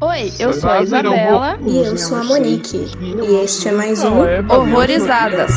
Oi, eu sou a Isabela. E eu sou a Monique. E este é mais um Horrorizadas.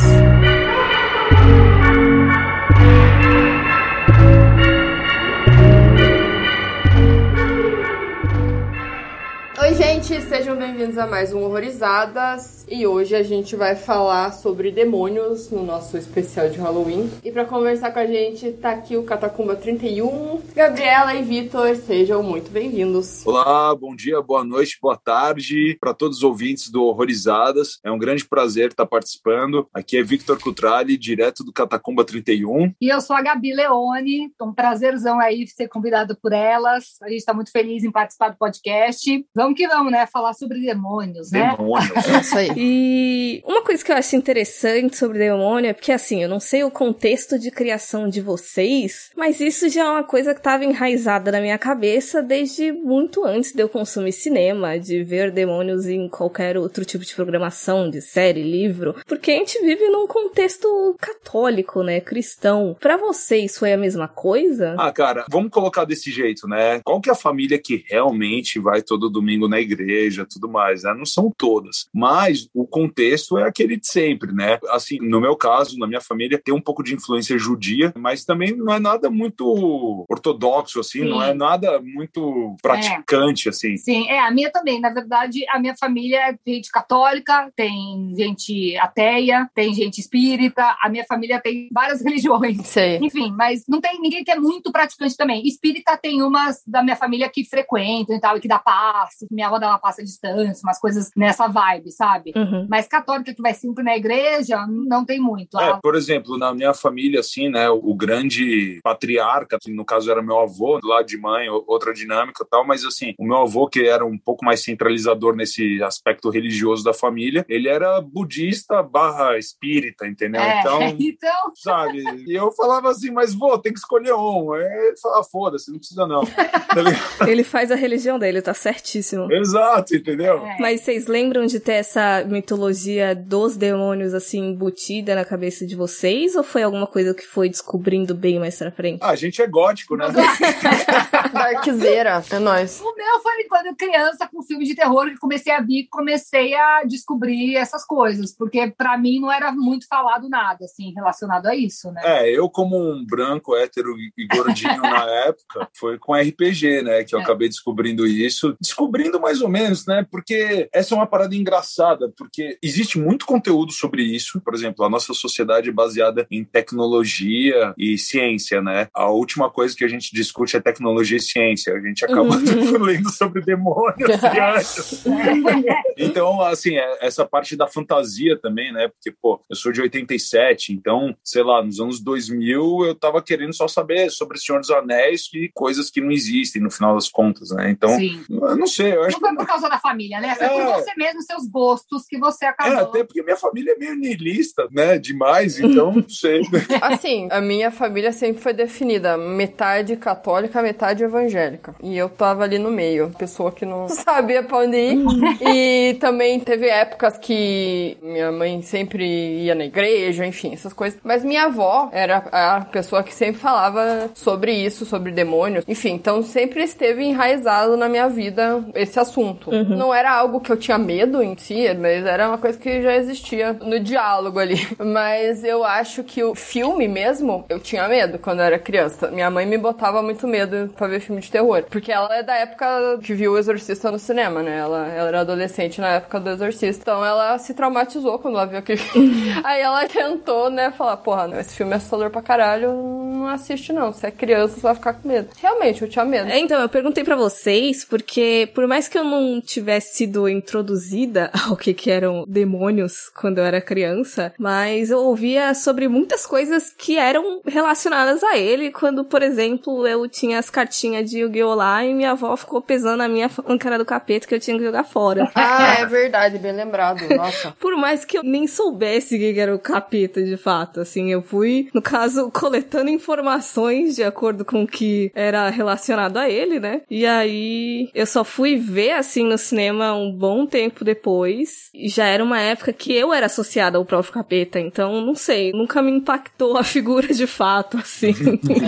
Oi, gente, sejam bem-vindos a mais um Horrorizadas. E hoje a gente vai falar sobre demônios no nosso especial de Halloween. E pra conversar com a gente tá aqui o Catacumba 31. Gabriela e Vitor, sejam muito bem-vindos. Olá, bom dia, boa noite, boa tarde para todos os ouvintes do Horrorizadas. É um grande prazer estar participando. Aqui é Victor Cutrali, direto do Catacumba 31. E eu sou a Gabi Leone. Um prazerzão aí ser convidado por elas. A gente está muito feliz em participar do podcast. Vamos que vamos, né? Falar sobre demônios, né? Demônios. É isso aí. E uma coisa que eu acho interessante sobre demônio é porque, assim, eu não sei o contexto de criação de vocês, mas isso já é uma coisa que estava enraizada na minha cabeça desde muito antes de eu consumir cinema, de ver demônios em qualquer outro tipo de programação, de série, livro, porque a gente vive num contexto católico, né? Cristão. Pra vocês foi a mesma coisa? Ah, cara, vamos colocar desse jeito, né? Qual que é a família que realmente vai todo domingo na igreja, tudo mais, né? Não são todas, mas o contexto é aquele de sempre, né? Assim, no meu caso, na minha família, tem um pouco de influência judia, mas também não é nada muito ortodoxo, assim, Sim. não é nada muito praticante, assim. Sim, é, a minha também. Na verdade, a minha família é gente católica, tem gente ateia, tem gente espírita, a minha família tem várias religiões. Sei. Enfim, mas não tem ninguém que é muito praticante também. Espírita tem umas da minha família que frequentam e tal, e que dá passe, que minha avó dá uma passe à distância, umas coisas nessa vibe, sabe? Uhum. Mas católica que vai sempre na igreja, não tem muito. É, por exemplo, na minha família, assim, né, o grande patriarca, que no caso era meu avô, lá de mãe, outra dinâmica e tal, mas assim, o meu avô, que era um pouco mais centralizador nesse aspecto religioso da família, ele era budista barra espírita, entendeu? é, Então, então, sabe? E eu falava assim, mas vô, tem que escolher um. Aí ele falava, foda-se, não precisa não. Tá? Ele faz a religião dele, tá certíssimo. Exato, entendeu? é. Mas vocês lembram de ter essa mitologia dos demônios assim embutida na cabeça de vocês? Ou foi alguma coisa que foi descobrindo bem mais pra frente? Ah, a gente é gótico, né? Darkzeira, é nóis. O meu foi quando criança com filme de terror que comecei a vir, comecei a descobrir essas coisas, porque pra mim não era muito falado nada assim relacionado a isso, né? É, eu como um branco, hétero e gordinho na época, foi com RPG, né, que eu É. acabei descobrindo isso. Descobrindo mais ou menos, né, porque essa é uma parada engraçada, porque existe muito conteúdo sobre isso. Por exemplo, a nossa sociedade é baseada em tecnologia e ciência, né? A última coisa que a gente discute é tecnologia e ciência. A gente acaba lendo sobre demônios e anjos. Então, assim, é- essa parte da fantasia também, né? Porque, pô, eu sou de 87, então, sei lá, nos anos 2000 eu tava querendo só saber sobre o Senhor dos Anéis e coisas que não existem no final das contas, né? Então, Sim. eu não sei, eu acho Não foi por causa da família, né? Foi por É. você mesmo, seus gostos que você É, acabou. até porque minha família é meio niilista, né? Demais, então não sei. Assim, a minha família sempre foi definida metade católica, metade evangélica. E eu tava ali no meio, pessoa que não sabia pra onde ir. e também teve épocas que minha mãe sempre ia na igreja, enfim, essas coisas. Mas minha avó era a pessoa que sempre falava sobre isso, sobre demônios. Enfim, então sempre esteve enraizado na minha vida esse assunto. Não era algo que eu tinha medo em si, mas era uma coisa que já existia no diálogo ali. Mas eu acho que o filme mesmo, eu tinha medo quando eu era criança. Minha mãe me botava muito medo pra ver filme de terror. Porque ela é da época que viu o Exorcista no cinema, né? Ela, ela era adolescente na época do Exorcista. Então ela se traumatizou quando ela viu aquele filme. Aí ela tentou, né, falar: porra, não, esse filme é assustador pra caralho, não assiste não. Se é criança, você vai ficar com medo. Realmente, eu tinha medo. É, então, eu perguntei pra vocês, porque por mais que eu não tivesse sido introduzida ao que, que eram demônios quando eu era criança, mas eu ouvia sobre muitas coisas que eram relacionadas a ele, quando, por exemplo, eu tinha as cartinhas de Yu-Gi-Oh! lá e minha avó ficou pesando a minha cara do capeta que eu tinha que jogar fora. Ah, é verdade, bem lembrado. Nossa. Por mais que eu nem soubesse que era o capeta de fato, assim, eu fui, no caso, coletando informações de acordo com o que era relacionado a ele, né? E aí eu só fui ver assim no cinema um bom tempo depois. Já era uma época que eu era associada ao próprio capeta, então não sei, nunca me impactou a figura de fato, assim.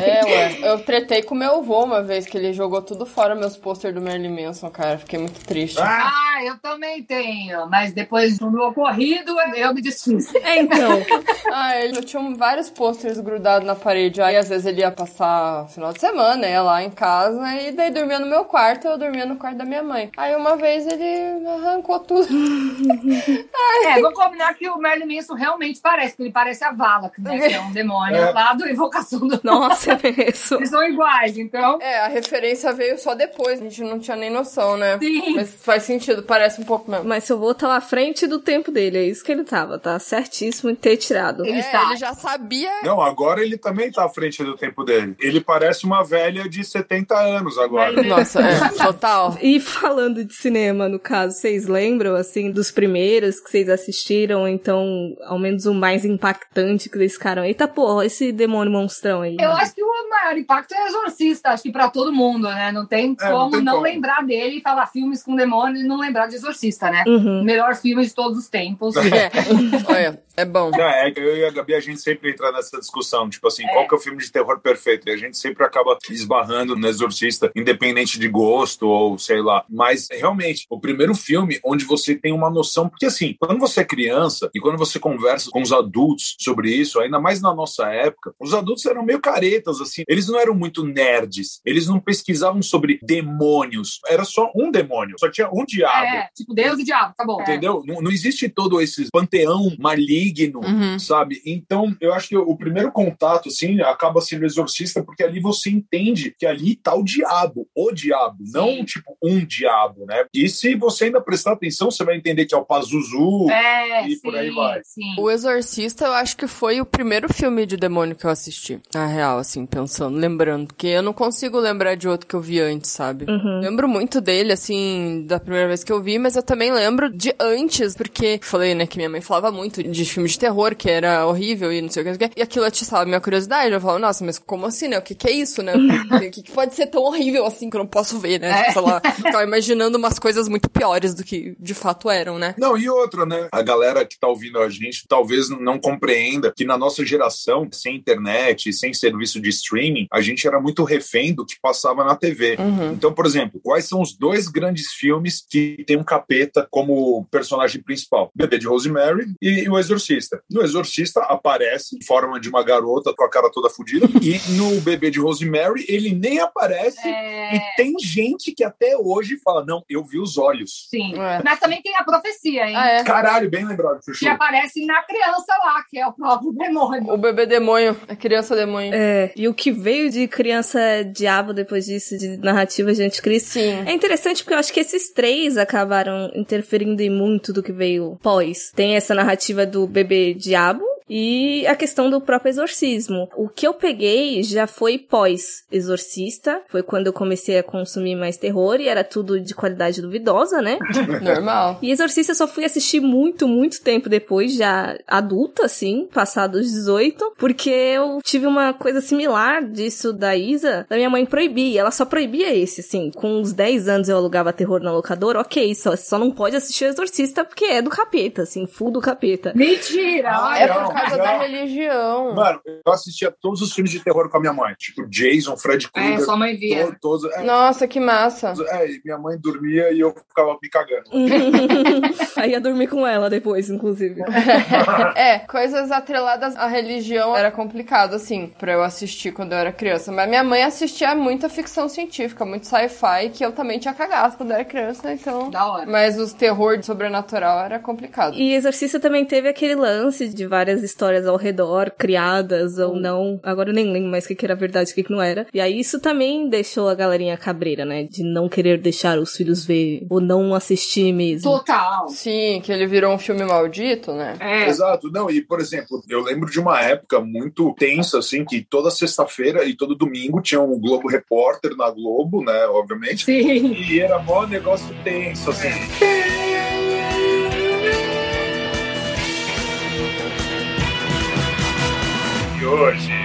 É, ué. Eu tretei com meu avô uma vez que ele jogou tudo fora meus pôster do Merlin Manson, cara. Fiquei muito triste. Ah, eu também tenho, mas depois do meu ocorrido eu me desfiz. É, então. ah, ele eu tinha vários pôsteres grudados na parede. Aí às vezes ele ia passar final de semana, ia lá em casa, e daí dormia no meu quarto, eu dormia no quarto da minha mãe. Aí uma vez ele arrancou tudo. É, vou combinar que o Merlin Manson realmente parece, porque ele parece a Vala, né, que é um demônio é. lá do Invocação do Nossa, é mesmo. Eles são iguais, então. É, a referência veio só depois, a gente não tinha nem noção, né? Sim. Mas faz sentido, parece um pouco mesmo. Mas seu avô tava à frente do tempo dele, é isso que ele tava, tá certíssimo em ter tirado. Ele, é, ele já sabia. Não, agora ele também tá à frente do tempo dele. Ele parece uma velha de 70 anos agora. Nossa, é, total. E falando de cinema, no caso, vocês lembram, assim, dos primeiros que vocês assistiram, então, ao menos o mais impactante que vocês ficaram, eita porra, esse demônio monstrão aí. Eu acho que o maior impacto é Exorcista, acho que pra todo mundo, né? Não tem é, como não, tem não como. lembrar dele e falar filmes com demônio e não lembrar de Exorcista, né? Uhum. Melhor filme de todos os tempos. É. Olha, é bom. É, é, eu e a Gabi, a gente sempre entra nessa discussão, tipo assim, é. qual que é o filme de terror perfeito? E a gente sempre acaba esbarrando no Exorcista, independente de gosto ou sei lá. Mas, realmente, o primeiro filme onde você tem uma noção, porque assim, quando você é criança e quando você conversa com os adultos sobre isso, ainda mais na nossa época, os adultos eram meio caretas, assim, eles não eram muito nerds, eles não pesquisavam sobre demônios, era só um demônio, só tinha um diabo. É, tipo Deus e diabo, tá bom. Entendeu? Não, não existe todo esse panteão maligno, uhum. sabe? Então, eu acho que o primeiro contato, assim, acaba sendo exorcista, porque ali você entende que ali tá o diabo, o diabo, Sim. não tipo um diabo, né? E se você ainda prestar atenção, você vai entender que é o Pazuzu é, e sim, por aí vai. Sim. O Exorcista, eu acho que foi o primeiro filme de demônio que eu assisti. Na real, assim, pensando, lembrando. Porque eu não consigo lembrar de outro que eu vi antes, sabe? Uhum. Lembro muito dele, assim, da primeira vez que eu vi, mas eu também lembro de antes, porque falei, né, que minha mãe falava muito de filme de terror, que era horrível e não sei o que. E aquilo atiçava minha curiosidade. Eu falava, nossa, mas como assim, né? O que, que é isso, né? o que, que pode ser tão horrível assim que eu não posso ver, né? É. Tipo, sei lá, ficava imaginando umas coisas muito piores do que de fato eram, né? Não, e outra, né? A galera que tá ouvindo a gente talvez não compreenda que na nossa geração, sem internet, sem serviço de streaming, a gente era muito refém do que passava na TV. Uhum. Então, por exemplo, quais são os dois grandes filmes que tem um capeta como personagem principal? Bebê de Rosemary e O Exorcista. No Exorcista aparece em forma de uma garota com a cara toda fodida e no Bebê de Rosemary ele nem aparece é... e tem gente que até hoje fala, não, eu vi os olhos. Sim, é. mas também tem a profecia, hein? Ah, é. Caralho, bem lembrado, Chuchu. Que aparece na criança lá, que é o próprio demônio. O bebê demônio, a criança demônio. É, e o que veio de criança diabo depois disso, de narrativa de anticristo. Sim. É interessante porque eu acho que esses três acabaram interferindo em muito do que veio pós. Tem essa narrativa do bebê diabo, e a questão do próprio exorcismo. O que eu peguei já foi pós-exorcista, foi quando eu comecei a consumir mais terror e era tudo de qualidade duvidosa, né? Normal. E exorcista eu só fui assistir muito, muito tempo depois, já adulta, assim, passados 18, porque eu tive uma coisa similar disso da Isa, da minha mãe proibir, ela só proibia esse, assim, com uns 10 anos eu alugava terror na locadora, ok, só, só não pode assistir o exorcista porque é do capeta, assim, full do capeta. Mentira! Ah, é por causa da religião. Mano, eu assistia todos os filmes de terror com a minha mãe. Tipo, Jason, Fred Krueger. É, sua mãe via. Todos, é, Nossa, que massa. É, minha mãe dormia e eu ficava me cagando. Aí ia dormir com ela depois, inclusive. é, coisas atreladas à religião era complicado, assim, pra eu assistir quando eu era criança. Mas minha mãe assistia muita ficção científica, muito sci-fi, que eu também tinha cagado quando eu era criança, então... Da hora. Mas os terror de sobrenatural era complicado. E Exorcista também teve aquele lance de várias histórias ao redor, criadas ou não. Agora eu nem lembro mais o que, que era verdade e o que, que não era. E aí isso também deixou a galerinha cabreira, né? De não querer deixar os filhos ver ou não assistir mesmo. Total. Sim, que ele virou um filme maldito, né? É. Exato. Não, e por exemplo, eu lembro de uma época muito tensa, assim, que toda sexta-feira e todo domingo tinha um Globo Repórter na Globo, né? Obviamente. Sim. E era mó negócio tenso, assim. E hoje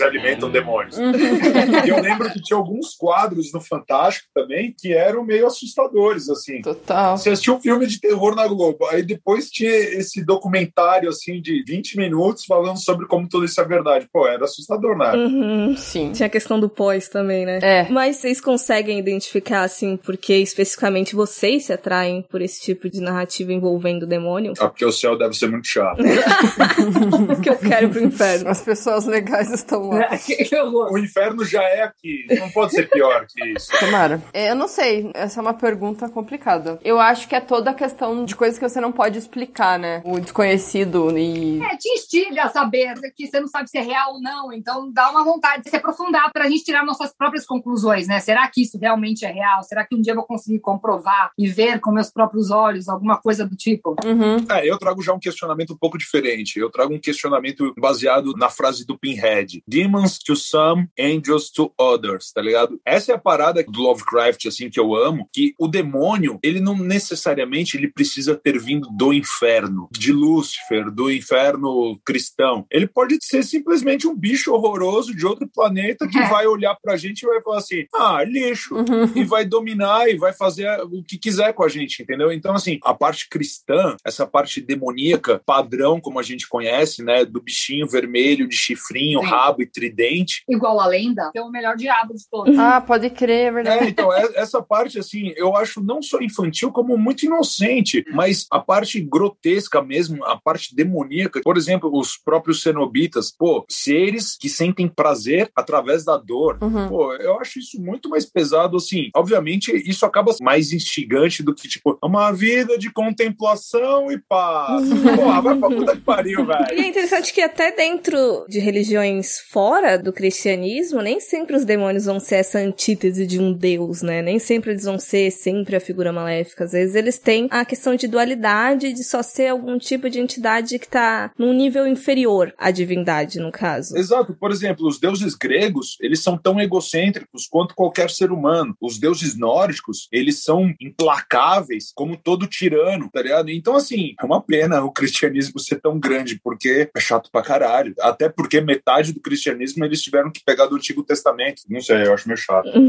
se alimentam demônios. e eu lembro que tinha alguns quadros no Fantástico também que eram meio assustadores, assim. Total. Você assistiu um filme de terror na Globo, aí depois tinha esse documentário, assim, de 20 minutos falando sobre como tudo isso é verdade. Pô, era assustador, né? Uhum. Sim. Tinha a questão do pós também, né? É. Mas vocês conseguem identificar, assim, porque especificamente vocês se atraem por esse tipo de narrativa envolvendo demônio? Ah, porque o céu deve ser muito chato. que eu quero pro inferno. As pessoas legais estão horror. o inferno já é aqui, não pode ser pior que isso. Tomara. É, Eu não sei, essa é uma pergunta complicada. Eu acho que é toda a questão de coisas que você não pode explicar, né? O desconhecido e. É, te instiga a saber que você não sabe se é real ou não, então dá uma vontade de se aprofundar pra gente tirar nossas próprias conclusões, né? Será que isso realmente é real? Será que um dia eu vou conseguir comprovar e ver com meus próprios olhos alguma coisa do tipo? Uhum. É, eu trago já um questionamento um pouco diferente. Eu trago um questionamento baseado na frase do Pinhead. Demons to some, angels to others, tá ligado? Essa é a parada do Lovecraft, assim, que eu amo, que o demônio, ele não necessariamente ele precisa ter vindo do inferno, de Lúcifer, do inferno cristão. Ele pode ser simplesmente um bicho horroroso de outro planeta que É. vai olhar pra gente e vai falar assim, ah, lixo, e vai dominar e vai fazer o que quiser com a gente, entendeu? Então, assim, a parte cristã, essa parte demoníaca, padrão, como a gente conhece, né, do bichinho vermelho, de chifrinho, Sim. rabo e tridente. Igual a lenda, é o melhor diabo de todos. Ah, pode crer, é verdade. É, então, é- essa parte, assim, eu acho não só infantil, como muito inocente, mas a parte grotesca mesmo, a parte demoníaca, por exemplo, os próprios cenobitas, pô, seres que sentem prazer através da dor. Uhum. Pô, eu acho isso muito mais pesado, assim. Obviamente, isso acaba mais instigante do que, tipo, uma vida de contemplação e paz. Porra, vai pra puta que pariu, E velho. é interessante que até dentro de religiões fora do cristianismo, nem sempre os demônios vão ser essa antítese de um deus, né? Nem sempre eles vão ser sempre a figura maléfica. Às vezes eles têm a questão de dualidade, de só ser algum tipo de entidade que tá num nível inferior à divindade, no caso. Exato. Por exemplo, os deuses gregos, eles são tão egocêntricos quanto qualquer ser humano. Os deuses nórdicos, eles são implacáveis como todo tirano, tá ligado? Então, assim, é uma pena o cristianismo ser tão grande, porque é chato pra caralho. Até porque metade do cristianismo eles tiveram que pegar do Antigo Testamento. Não sei, eu acho meio chato.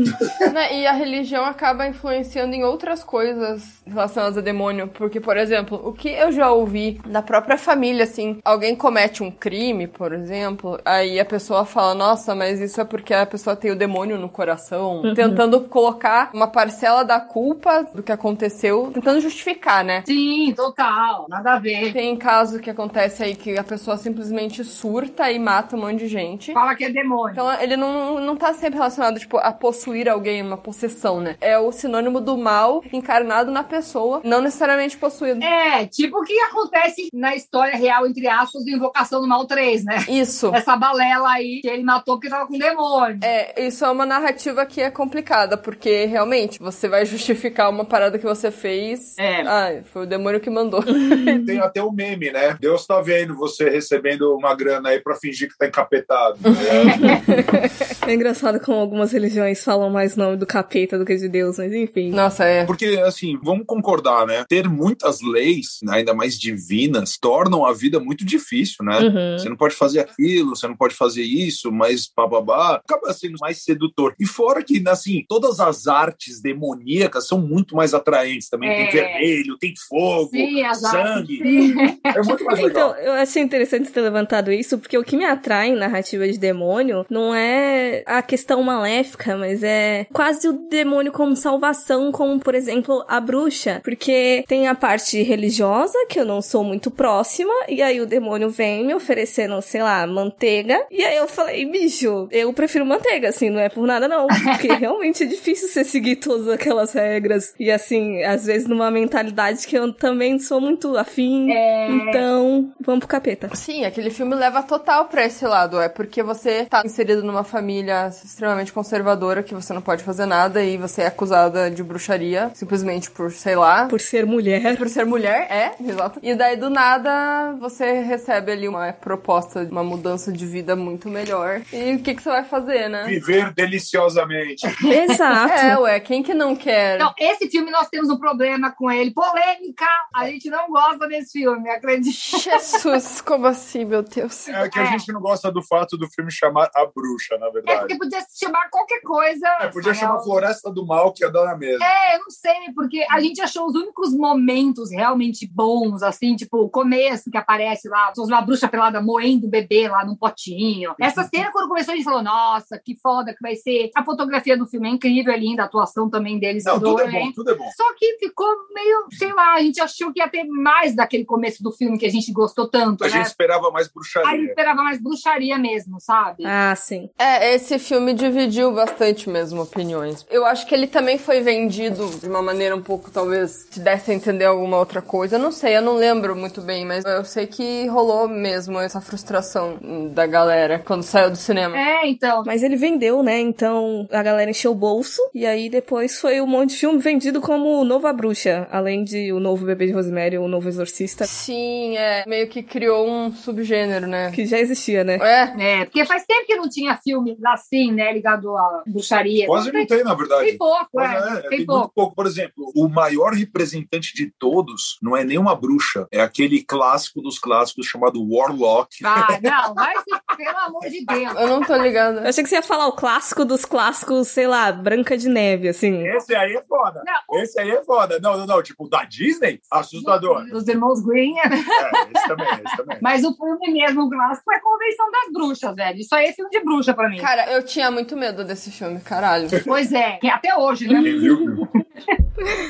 E a religião acaba influenciando em outras coisas relacionadas a demônio. Porque, por exemplo, o que eu já ouvi da própria família, assim, alguém comete um crime, por exemplo, aí a pessoa fala, nossa, mas isso é porque a pessoa tem o demônio no coração, tentando colocar uma parcela da culpa do que aconteceu, tentando justificar, né? Sim, total, nada a ver. Tem caso que acontece aí que a pessoa simplesmente surta e mata um monte de gente. Fala que é demônio. Então ele não, não tá sempre relacionado, tipo, a possuir alguém, uma possessão, né? É o sinônimo do mal encarnado na pessoa, não necessariamente possuído. É, tipo o que acontece na história real, entre aspas, do Invocação do Mal 3, né? Isso. Essa balela aí que ele matou porque tava com demônio. É, isso é uma narrativa que é complicada, porque realmente você vai justificar uma parada que você fez. É. Ah, foi o demônio que mandou. Tem até o meme, né? Deus tá vendo você recebendo uma grana aí pra fingir que tá encapetado. É engraçado como algumas religiões falam mais nome do capeta do que de Deus, mas enfim. Nossa, é. Porque, assim, vamos concordar, né? Ter muitas leis, né, ainda mais divinas, tornam a vida muito difícil, né? Uhum. Você não pode fazer aquilo, você não pode fazer isso, mas bababá, acaba sendo mais sedutor. E fora que, assim, todas as artes demoníacas são muito mais atraentes também. É. Tem vermelho, tem fogo, Sim, sangue. Sim. É muito mais legal. Então, eu achei interessante ter levantado isso, porque o que me atrai em narrativa de demônio não é a questão maléfica, mas é quase o demônio como salvação, como, por exemplo, a bruxa. Porque tem a parte religiosa, que eu não sou muito próxima, e aí o demônio vem me oferecendo, sei lá, manteiga, e aí eu falei, bicho, eu prefiro manteiga, assim, não é por nada não, porque realmente é difícil você seguir todas aquelas regras, e assim, às vezes numa mentalidade que eu também sou muito afim, É. então, vamos pro capeta. Sim, aquele filme leva total pra esse lado. É porque você tá inserido numa família extremamente conservadora que você não pode fazer nada e você é acusada de bruxaria simplesmente por, sei lá. Por ser mulher. Por ser mulher, é, exato. E daí do nada você recebe ali uma proposta de uma mudança de vida muito melhor. E o que, que você vai fazer, né? Viver deliciosamente. Exato. É, ué, quem que não quer? Então, esse filme nós temos um problema com ele. Polêmica! A gente não gosta desse filme, acredite. Jesus, como assim, meu Deus? É que a gente não gosta do fato do filme chamar A Bruxa, na É verdade. porque podia se chamar qualquer coisa. É, podia chamar real. Floresta do Mal, que ia dar na mesma. É, eu não sei, porque a gente achou os únicos momentos realmente bons, assim, tipo, o começo que aparece lá, uma bruxa pelada moendo o bebê lá num potinho. Essa cena, quando começou, a gente falou, nossa, que foda que vai ser. A fotografia do filme é incrível, é linda, a atuação também deles. Não, do tudo é bom, tudo é bom. Só que ficou meio, sei lá, a gente achou que ia ter mais daquele começo do filme que a gente gostou tanto, A né? gente esperava mais bruxaria. esperava mais bruxaria mesmo, sabe? Ah, sim. É, esse filme dividiu bastante mesmo opiniões. Eu acho que ele também foi vendido de uma maneira um pouco, talvez, te desse a entender alguma outra coisa. Eu não sei, eu não lembro muito bem, mas eu sei que rolou mesmo essa frustração da galera quando saiu do cinema. É, então. Mas ele vendeu, né? Então a galera encheu o bolso. E aí depois foi um monte de filme vendido como Nova Bruxa. Além de O Novo Bebê de Rosemary ou O Novo Exorcista. Sim, é. Meio que criou um subgênero, né? Que já existia, né? É, É, porque faz tempo que não tinha filme assim, né, ligado à bruxaria. Quase não tem, na verdade. Tem pouco, é. é, tem tem pouco. muito pouco. Por exemplo, o maior representante de todos não é nenhuma bruxa, é aquele clássico dos clássicos chamado Warlock. Ah, não, vai pelo amor de Deus. eu não tô ligada. Eu achei que você ia falar o clássico dos clássicos, sei lá, Branca de Neve, assim. Esse aí é foda. Não, Esse aí é foda. Não, não, não. Tipo, da Disney? Assustador. Dos irmãos Green. É, esse também, esse também. Mas o filme mesmo, o clássico, é Convenção das Bruxas, velho. Isso aí é filme de bruxa pra mim. Cara, eu tinha muito medo desse filme, caralho. Pois é, que até hoje, né? Quem viu.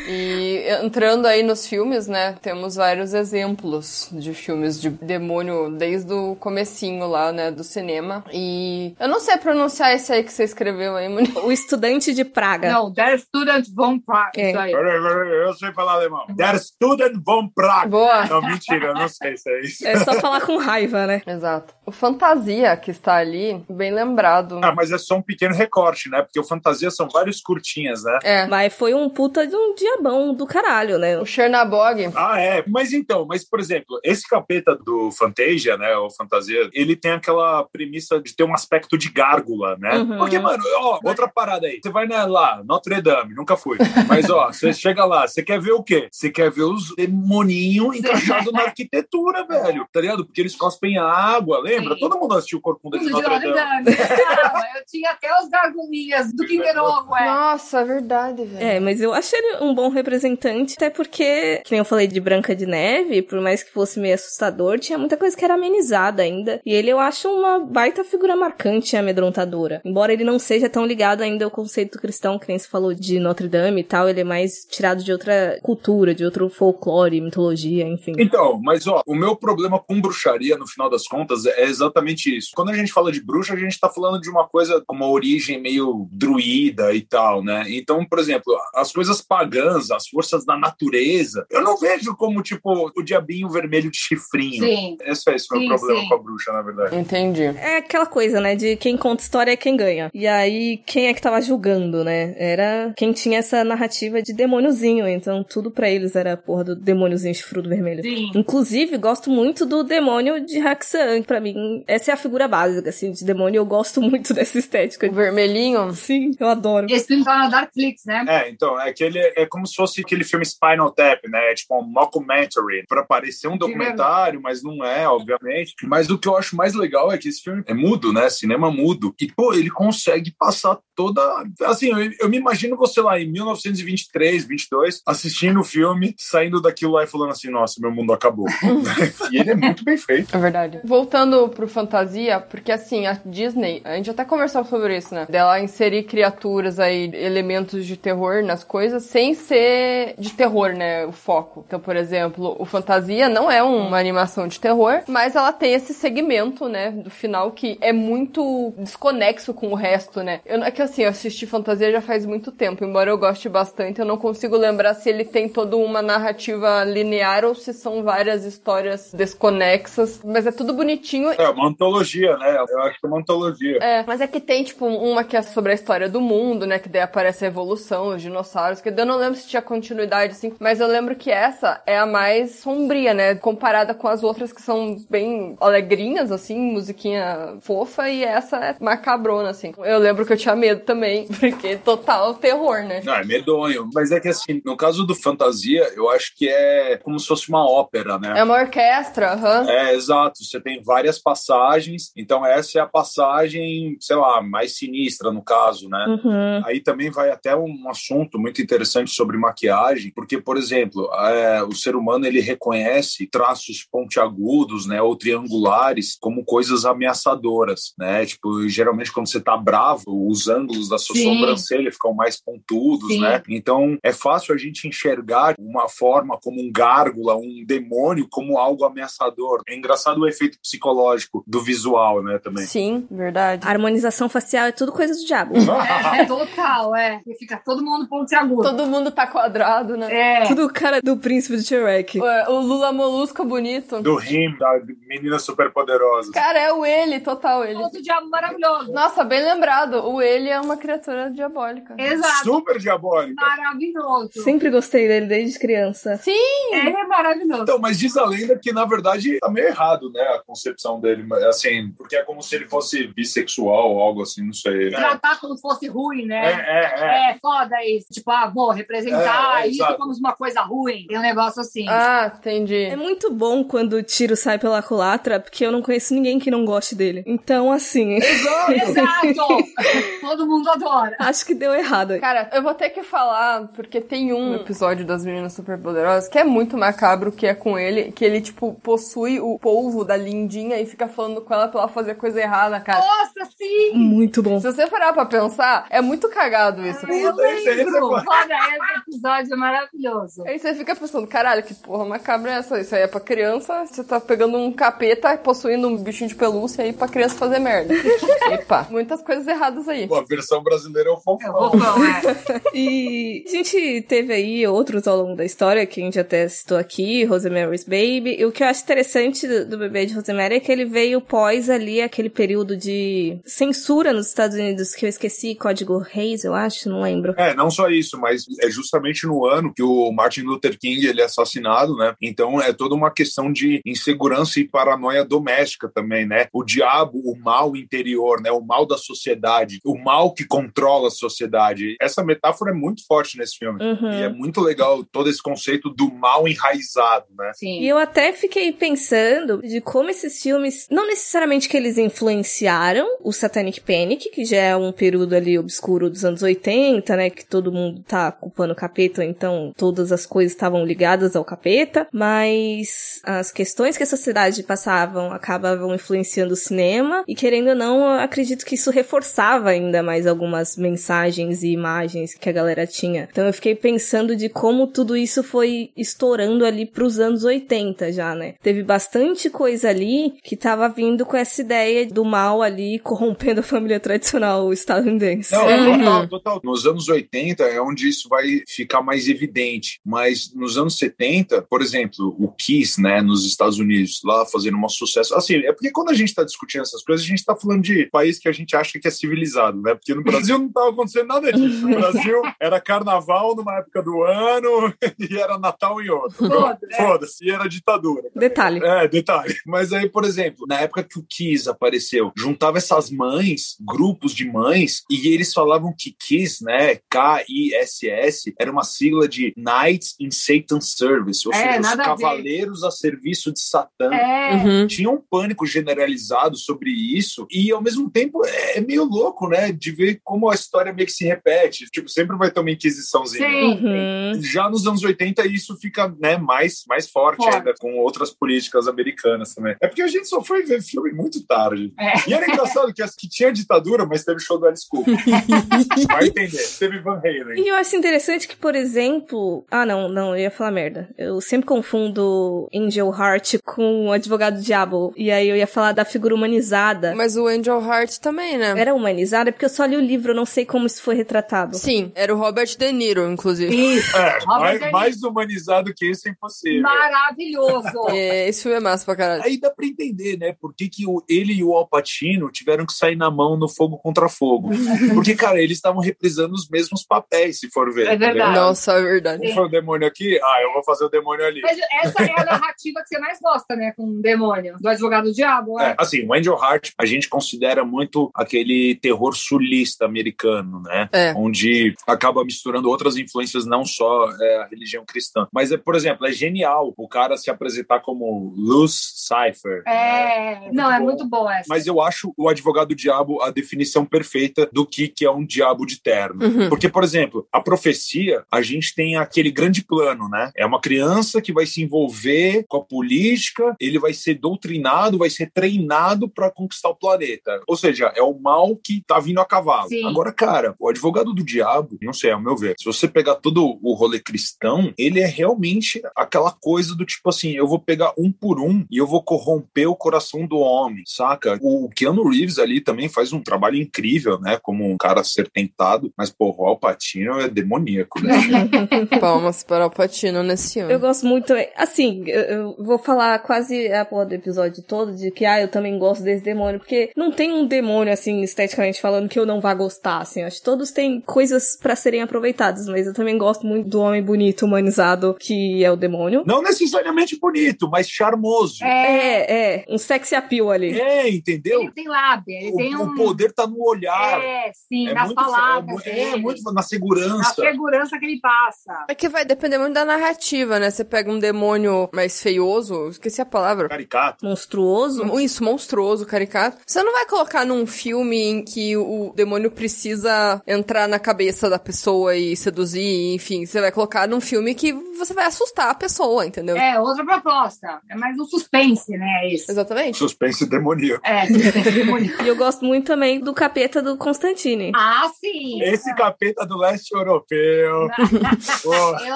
E entrando aí nos filmes, né, temos vários exemplos de filmes de demônio desde o comecinho lá, né, do cinema. E eu não sei pronunciar esse aí que você escreveu aí, Moni. O Estudante de Praga. Não, Der Student von Prague. É. Isso aí. Eu sei falar alemão. Der Student von Prague. Boa. Não, mentira, eu não sei se é isso. É só falar com raiva, né? Exato. O Fantasia, que está ali, bem lembrado. Ah, mas é só um pequeno recorte, né? Porque o Fantasia são vários curtinhas, né? É. Mas foi um puta de um diabão do caralho, né? O Chernabog. Ah, é. Mas então, mas por exemplo, esse capeta do Fantasia, né, ou Fantasia, ele tem aquela premissa de ter um aspecto de gárgula, né? Uhum. Porque, mano, ó, outra parada aí. Você vai né, lá, Notre Dame, nunca fui. Mas, ó, você chega lá, você quer ver o quê? Você quer ver os demoninhos encaixados na arquitetura, velho. Tá ligado? Porque eles cospem água, lembra? Sim. Todo mundo assistiu Corcunda de Notre Dame. Dame. Caramba, eu tinha até os gargulinhas do Kinder Ovo, é. Nossa, é verdade, velho. É, mas eu achei ele um bom representante, até porque, que nem eu falei de Branca de Neve, por mais que fosse meio assustador, tinha muita coisa que era amenizada ainda. E ele eu acho uma baita figura marcante e amedrontadora. Embora ele não seja tão ligado ainda ao conceito cristão, que nem se falou de Notre Dame e tal, ele é mais tirado de outra cultura, de outro folclore, mitologia, enfim. Então, mas ó, o meu problema com bruxaria, no final das contas, é exatamente isso. Quando a gente fala de bruxa, a gente tá falando de uma coisa com uma origem meio druida e tal, né? Então, por exemplo, as coisas pagãs, as forças da natureza, eu não vejo como, tipo, o diabinho vermelho de chifrinho. Sim. Esse é esse meu Sim, problema sim. com a bruxa, na verdade. Entendi. É aquela coisa, né? De quem conta história é quem ganha. E aí, quem é que tava julgando, né? Era quem tinha essa narrativa de demôniozinho. Então, tudo pra eles era a porra do demôniozinho chifrudo vermelho. Sim. Inclusive, gosto muito do demônio de Haxan. Pra mim, essa é a figura básica, assim, de demônio. Eu gosto muito dessa estética. O vermelhinho. Sim, eu adoro. E esse filme tá na Darkflix, né? É, então, é que ele é como se fosse aquele filme Spinal Tap, né? É tipo um mockumentary, pra parecer um documentário, mas não é, obviamente. Mas o que eu acho mais legal é que esse filme é mudo, né? Cinema mudo. E, pô, ele consegue passar toda. Assim, eu, eu me imagino você lá em 1923, 22, assistindo o filme, saindo daquilo lá e falando assim: nossa, meu mundo acabou. e ele é muito bem feito. É verdade. Voltando pro fantasia, porque assim, a Disney, a gente até conversou sobre isso, né? Dela inserir criaturas aí, elementos de terror nas coisas, sem ser de terror, né? O foco. Então, por exemplo, o fantasia não é uma animação de terror, mas ela tem esse segmento, né? Do final que é muito desconexo com o resto, né? Eu, é que assim, eu assisti fantasia já faz muito tempo, embora eu goste bastante, eu não consigo lembrar se ele tem toda uma narrativa linear ou se são várias histórias desconexas, mas é tudo bonitinho. É uma antologia, né? Eu acho que é uma antologia. É, mas é que tem, tipo, uma que é sobre a história do mundo, né? Que daí aparece a evolução, os dinossauros, que eu não lembro se tinha continuidade, assim, mas eu lembro que essa é a mais sombria, né? Comparada com as outras que são bem alegrinhas, assim, musiquinha fofa, e essa é macabrona, assim. Eu lembro que eu tinha medo também, porque total terror, né? Não, é medonho. Mas é que assim, no caso do fantasia, eu acho que é como se fosse uma ópera, né? É uma orquestra, aham. É, exato. Você tem várias passagens. Então, essa é a passagem, sei lá, mais sinistra no caso, né? Uhum. Aí também vai até um assunto muito interessante sobre maquiagem, porque, por exemplo, é, o ser humano ele reconhece traços pontiagudos, né, ou triangulares como coisas ameaçadoras, né? Tipo, geralmente quando você tá bravo, os ângulos da sua Sim. sobrancelha ficam mais pontudos, Sim. né? Então é fácil a gente enxergar uma forma como um gárgula, um demônio, como algo ameaçador. É engraçado o efeito psicológico do visual, né, também. Sim, verdade. A harmonização facial é tudo coisa do diabo. É, é total, é. E fica todo mundo pontiagudo. Todo mundo tá quadrado, né? É. Tudo o cara do príncipe do Shrek. Ué, O Lula Molusco bonito. Do rim, da menina super poderosa. Cara, é o ele, total ele. Outro diabo maravilhoso. Nossa, bem lembrado. O ele é uma criatura diabólica. Exato. Super diabólica. Maravilhoso. Sempre gostei dele desde criança. Sim, Ele é maravilhoso. Então, mas diz a lenda que, na verdade, tá meio errado, né, a concepção dele. Assim, porque é como se ele fosse bissexual ou algo assim, não sei. É, Tratar como se fosse ruim, é, né? é. É, foda isso. Tipo, ah, vou representar É, é, isso exato. como uma coisa ruim. Tem um negócio assim. Ah, entendi. É muito bom quando o tiro sai pela culatra, porque eu não conheço ninguém que não goste dele. Então, assim, Exato! Todo mundo adora. acho que deu errado. Cara, eu vou ter que falar, porque tem um episódio das Meninas Superpoderosas que é muito macabro, que é com ele, que ele, tipo, possui o polvo da lindinha e fica falando com ela pra ela fazer coisa errada, cara. Nossa, sim! Muito bom. Se você parar pra pensar, é muito cagado isso. Eu esse é lembro. Foda, esse episódio é maravilhoso. Aí você fica pensando, caralho, que porra macabra é essa? Isso aí é pra criança, você tá pegando um capeta, possuindo um bichinho de pelúcia aí pra criança fazer merda. Epa, muitas coisas erradas aí. Pô, versão brasileira é o É o fofão. fofão, é. E a gente teve aí outros ao longo da história, que a gente até citou aqui, Rosemary's Baby. E o que eu acho interessante do, do bebê de Rosemary é que ele veio pós ali aquele período de censura nos Estados Unidos, que eu esqueci, Código Reis, eu acho, não lembro. É, não só isso, mas é justamente no ano que o Martin Luther King ele é assassinado, né? Então é toda uma questão de insegurança e paranoia doméstica também, né? O diabo, o mal interior, né? O mal da sociedade, o mal que controla a sociedade. Essa metáfora é muito forte nesse filme. Uhum. E é muito legal todo esse conceito do mal enraizado, né? E Sim. eu até fiquei pensando de como esses filmes, não necessariamente que eles influenciaram o Satanic Panic, que já é um período ali obscuro dos anos 80, né, que todo mundo tá culpando o capeta, então todas as coisas estavam ligadas ao capeta, mas as questões que a sociedade passavam acabavam influenciando o cinema, e querendo ou não, eu acredito que isso reforçava ainda mais algumas mensagens e imagens que a galera tinha. Então eu fiquei pensando de como tudo isso foi estourando ali pros anos 80 já, né? Teve bastante coisa ali que tava vindo com essa ideia do mal ali corrompendo a família tradicional estadunidense. Não, Uhum. total, total. Nos anos 80 é onde isso vai ficar mais evidente. Mas nos anos 70, por exemplo, o Kiss, né, nos Estados Unidos, lá fazendo um sucesso. Assim, é porque quando a gente tá discutindo essas coisas, a gente tá falando de país que a gente acha que é civilizado, né? Porque no Brasil não tava acontecendo nada disso. No Brasil era carnaval numa época do ano e era Natal em outro. Foda? Foda-se, e era ditadura. Detalhe. É, detalhe. Mas aí, por exemplo, na época que o Kiss apareceu, juntava essas mães, grupos de mães, e eles falavam que Kiss, né, K-I-S-S, era uma sigla de Knights in Satan's Service, ou É, seja, os nada a cavaleiros a serviço de Satã. É. Uhum. Tinha um pânico generalizado sobre isso, e ao mesmo tempo é é meio louco, né? De ver como a história meio que se repete. Tipo, sempre vai ter uma inquisiçãozinha. Sim. Uhum. Já nos anos 80 isso fica né, mais, mais forte Forte. ainda, com outras políticas americanas também. É porque a gente só foi ver filme muito tarde. É. E era engraçado que, que tinha ditadura, mas teve show do Alice Cooper. Vai entender. Teve Van Halen. E eu acho interessante que, por exemplo. Ah, não, não, eu ia falar merda. Eu sempre confundo Angel Heart com o Advogado Diabo. E aí eu ia falar da figura humanizada. Mas o Angel Heart também, né? Era humanizada porque eu só li o livro, eu não sei como isso foi retratado. Sim, era o Robert De Niro, inclusive. Isso. É, mais, mais humanizado que isso é impossível. Maravilhoso. É, esse filme é massa pra caralho. Aí dá pra entender, né? Por que, que o- ele e o Alpatino tiveram que sair na mão no fogo contra fogo. Porque, cara, eles estavam reprisando os mesmos papéis, se for ver. É verdade. ligado? Nossa, é verdade. Foi o demônio aqui, ah, eu vou fazer o demônio ali. Mas essa é a narrativa que você mais gosta, né? Com o demônio. Do advogado do diabo, É, é. assim, o Angel Heart a gente considera muito aquele terror sulista americano, né? É. Onde acaba misturando outras influências, não só é, a religião cristã. Mas, é, por exemplo, é genial o cara se apresentar como Luz Cypher. É, É, não, é bom. muito boa essa. Mas eu acho o advogado do diabo a definição perfeita do que, que é um diabo de terno. Uhum. Porque, por exemplo, a profecia, a gente tem aquele grande plano, né? É uma criança que vai se envolver com a política, ele vai ser doutrinado, vai ser treinado para conquistar o planeta. Ou seja, é o mal que tá vindo a cavalo. Sim. Agora, cara, o advogado do diabo, não sei, ao meu ver, se você pegar todo o rolê cristão, ele é realmente aquela coisa do tipo assim, eu vou pegar um por um e eu vou corromper o coração do homem, saca? O Keanu Reeves ali também faz um trabalho incrível, né? Como um cara a ser tentado, mas, porra, o Alpatino é demoníaco, né? Palmas para o Patino nesse ano. Eu gosto muito. Assim, eu, eu vou falar quase a porra do episódio todo de que, ah, eu também gosto desse demônio, porque não tem um demônio, assim, esteticamente falando, que eu não vá gostar, assim. Acho que todos têm coisas pra serem aproveitadas, mas eu também gosto muito do homem bonito, humanizado, que é o demônio. Não necessariamente bonito, mas charmoso. É, É, é, um sexy appeal ali. É, entendeu? ele tem lábia, ele O, tem um... o poder tá no olhar. É, sim, É nas muito- palavras é, é muito na na segurança. segurança que ele passa. É que vai depender muito da narrativa, né? Você pega um demônio mais feioso, esqueci a palavra. Caricato. Monstruoso. Isso, monstruoso, caricato. Você não vai colocar num filme em que o demônio precisa entrar na cabeça da pessoa e seduzir, enfim. Você vai colocar num filme que você vai assustar a pessoa, entendeu? É, outra proposta. É mais um suspense, né, isso. Exatamente. Suspense demoníaco. É, suspense demoníaco. E eu gosto muito também do capeta do Constantine. Ah, sim! Esse capeta do leste europeu. Eu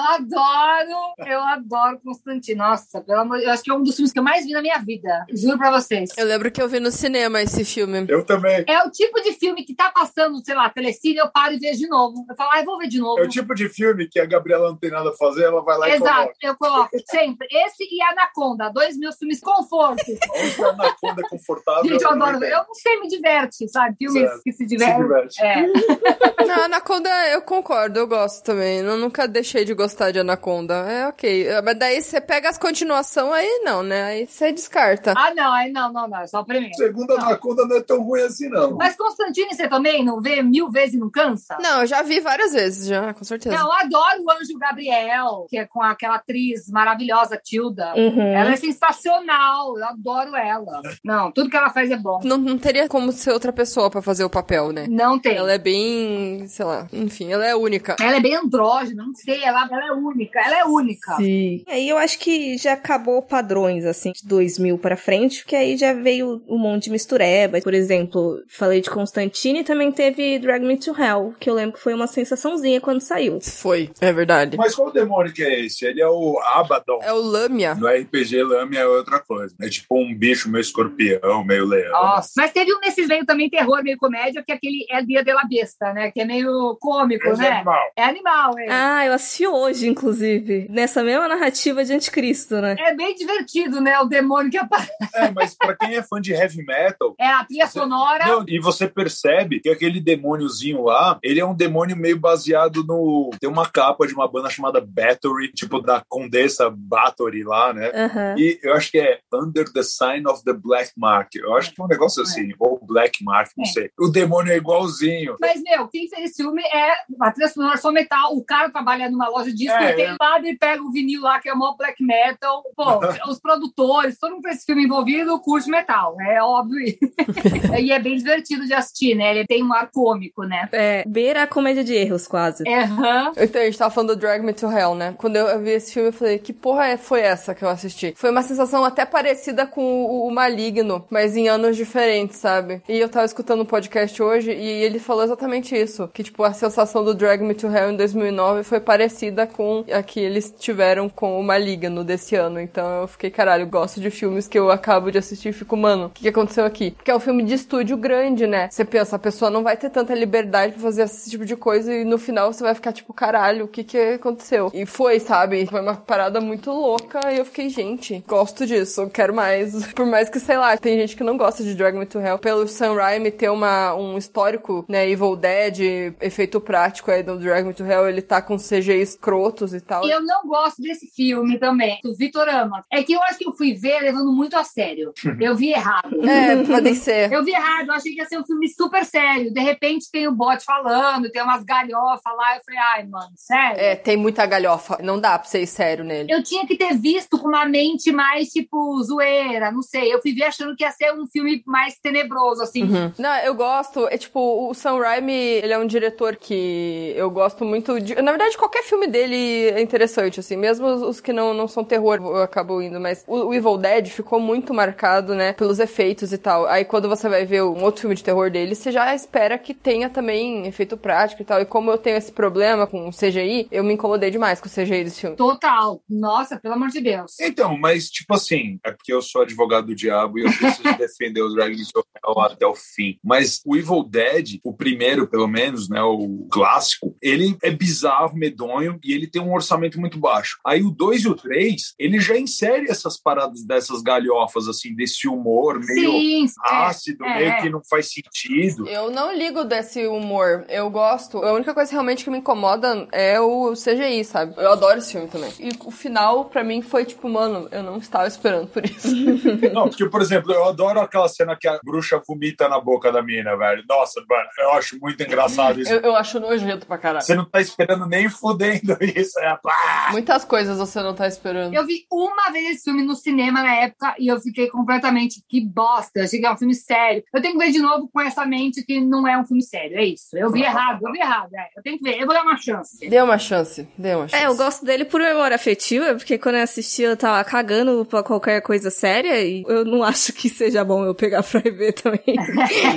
adoro, eu adoro Constantino. Nossa, pelo amor eu acho que é um dos filmes que eu mais vi na minha vida. Juro pra vocês. Eu lembro que eu vi no cinema esse filme. Eu também. É o tipo de filme que tá passando, sei lá, telecine, eu paro e vejo de novo. Eu falo, ah, eu vou ver de novo. É o tipo de filme que a Gabriela não tem nada a fazer, ela vai lá e Exato, eu coloco sempre. Esse e Anaconda, dois meus filmes conforto. Onde a anaconda é confortável. Gente, eu adoro. Eu não sei, me diverte, sabe? Filmes Certo. que se Se divertem. diverte. É. Não, Anaconda eu concordo, eu gosto também. Eu nunca deixei de gostar de Anaconda. É ok. Mas daí você pega as continuações, aí não, né? Aí você descarta. Ah, não, aí não, não, não, é só o primeiro. Segunda anaconda não é tão ruim assim, não. Mas Constantine, você também não vê mil vezes e não cansa? Não, eu já vi várias vezes, já, com certeza. Não, eu adoro o Anjo Gabriel, que é com aquela atriz maravilhosa, Tilda. Uhum. Ela é sensacional, eu adoro ela. Não, tudo que ela faz é bom. Não, não teria como ser outra pessoa pra fazer o papel, né? Não tem. Ela é bem, sei lá, enfim, ela é única. Ela é bem andrógena, não sei, ela, ela é única, ela é única. Sim. Aí eu acho que já acabou padrões, assim, de 2000 pra frente, porque aí já veio um monte de mistureba. Por exemplo, falei de Constantine e também teve Drag Me to Hell, que eu lembro que foi uma sensaçãozinha quando saiu. Foi, é verdade. Mas qual demônio que é esse? Ele é o Abaddon. É o Lâmia. No RPG, Lâmia é outra coisa. É tipo um bicho meio escorpião, meio leão. Nossa. Mas teve um desses meio também terror, meio comédia, que é aquele É Dia de la Besta, né? Que é meio cômico, Esse é né? animal. É animal, é. Ah, eu assisti hoje, inclusive, nessa mesma narrativa de Anticristo, né? É bem divertido, né? O demônio que aparece. É, mas pra quem é fã de heavy metal, É a trilha sonora. Não, e você percebe que aquele demôniozinho lá, ele é um demônio meio baseado no. Tem uma capa de uma banda chamada Battery, tipo da Condessa Bathory lá, né? Aham. E eu acho que é Under the Sign of the Black Mark. Eu acho que é um negócio assim, ou Black Mark, não É. sei. O demônio é igualzinho. Mas, meu, quem fez esse filme é a trilha sonora só metal. O cara trabalha numa loja de disco, É, ele tem é. lado e pega o vinil lá, que é o maior black metal. Pô, os produtores, todo mundo com esse filme envolvido, curte metal. É óbvio e é bem divertido de assistir, né? Ele tem um ar cômico, né? É, beira a comédia de erros, quase. É, aham. Então, a gente tava falando do Drag Me to Hell, né? Quando eu vi esse filme, eu falei, que porra é- foi essa que eu assisti? Foi uma sensação até parecida com o, o Maligno, mas em anos diferentes, sabe? E eu tava escutando um podcast hoje e ele falou exatamente isso. Que, tipo, a sensação do Drag Me to Hell em 2009 foi parecida com a que eles tiveram com o Maligno desse ano. Então eu fiquei, caralho, gosto de filmes que eu acabo de assistir e fico, mano, o que, que aconteceu aqui? Porque é um filme de estúdio grande, né? Você pensa, pessoa não vai ter tanta liberdade pra fazer esse tipo de coisa e no final você vai ficar tipo, caralho, o que que aconteceu? E foi, sabe? Foi uma parada muito louca e eu fiquei, gente, gosto disso, eu quero mais. Por mais que, sei lá, tem gente que não gosta de Drag Me to Hell. Pelo Sam Raimi ter uma, um histórico, né, Evil Dead, efeito prático aí do Drag Me to Hell, ele tá com CG escrotos e tal. E eu não gosto desse filme também, do Vitor Ama. É que eu acho que eu fui ver levando muito a sério. Eu vi errado. É, pode ser. Eu vi errado, eu achei que ia ser um filme super sério. De repente tem o bot falando, tem umas galhofas lá. Eu falei, ai, mano, sério? É, tem muita galhofa. Não dá pra ser sério nele. Eu tinha que ter visto com uma mente mais, tipo, zoeira, não sei. Eu vivi achando que ia ser um filme mais tenebroso, assim. Uhum. Não, eu gosto. É tipo, o Sam Raimi, ele é um diretor que eu gosto muito de. Na verdade, qualquer filme dele é interessante, assim. Mesmo os, os que não, não são terror, eu acabo indo. Mas o, o, Evil Dead ficou muito marcado, né? Pelos efeitos e tal. Aí quando você vai ver um outro filme de terror dele, você já espera que tenha também efeito prático e tal. E como eu tenho esse problema com o CGI, eu me incomodei demais com o CGI desse filme. Total. Nossa, pelo amor de Deus. Então, mas tipo assim, é porque eu sou advogado do diabo e eu preciso defender o Dragon Ball até o fim. Mas o Evil Dead, o primeiro, pelo menos, né, o clássico, ele é bizarro, medonho e ele tem um orçamento muito baixo. Aí o 2 e o 3, ele já insere essas paradas dessas galhofas, assim, desse humor meio Sim, ácido, é, meio é. que não faz sentido. Eu não ligo desse humor. Eu gosto. A única coisa realmente que me incomoda é o CGI, sabe? Eu adoro esse filme também. E o final, pra mim, foi tipo, mano, eu não estava esperando por isso. Não, porque, por exemplo, eu adoro aquela cena que a bruxa vomita na boca da mina, velho. Nossa, mano, eu acho muito engraçado isso. eu, eu acho nojento pra caralho. Você não tá esperando nem fudendo isso. É... Ah! Muitas coisas você não tá esperando. Eu vi uma vez esse filme no cinema na época e eu fiquei completamente que bosta. Achei que é um filme sério. Eu tenho que ver de novo com essa mente que não é um filme sério. É isso. Eu vi errado, eu vi errado. É. Eu tenho que ver. Eu vou dar uma chance. Dê uma chance, dê uma chance. É, eu gosto dele por memória afetiva, porque quando eu assisti eu tava cagando pra qualquer coisa séria e eu não acho que seja bom eu pegar pra ver também.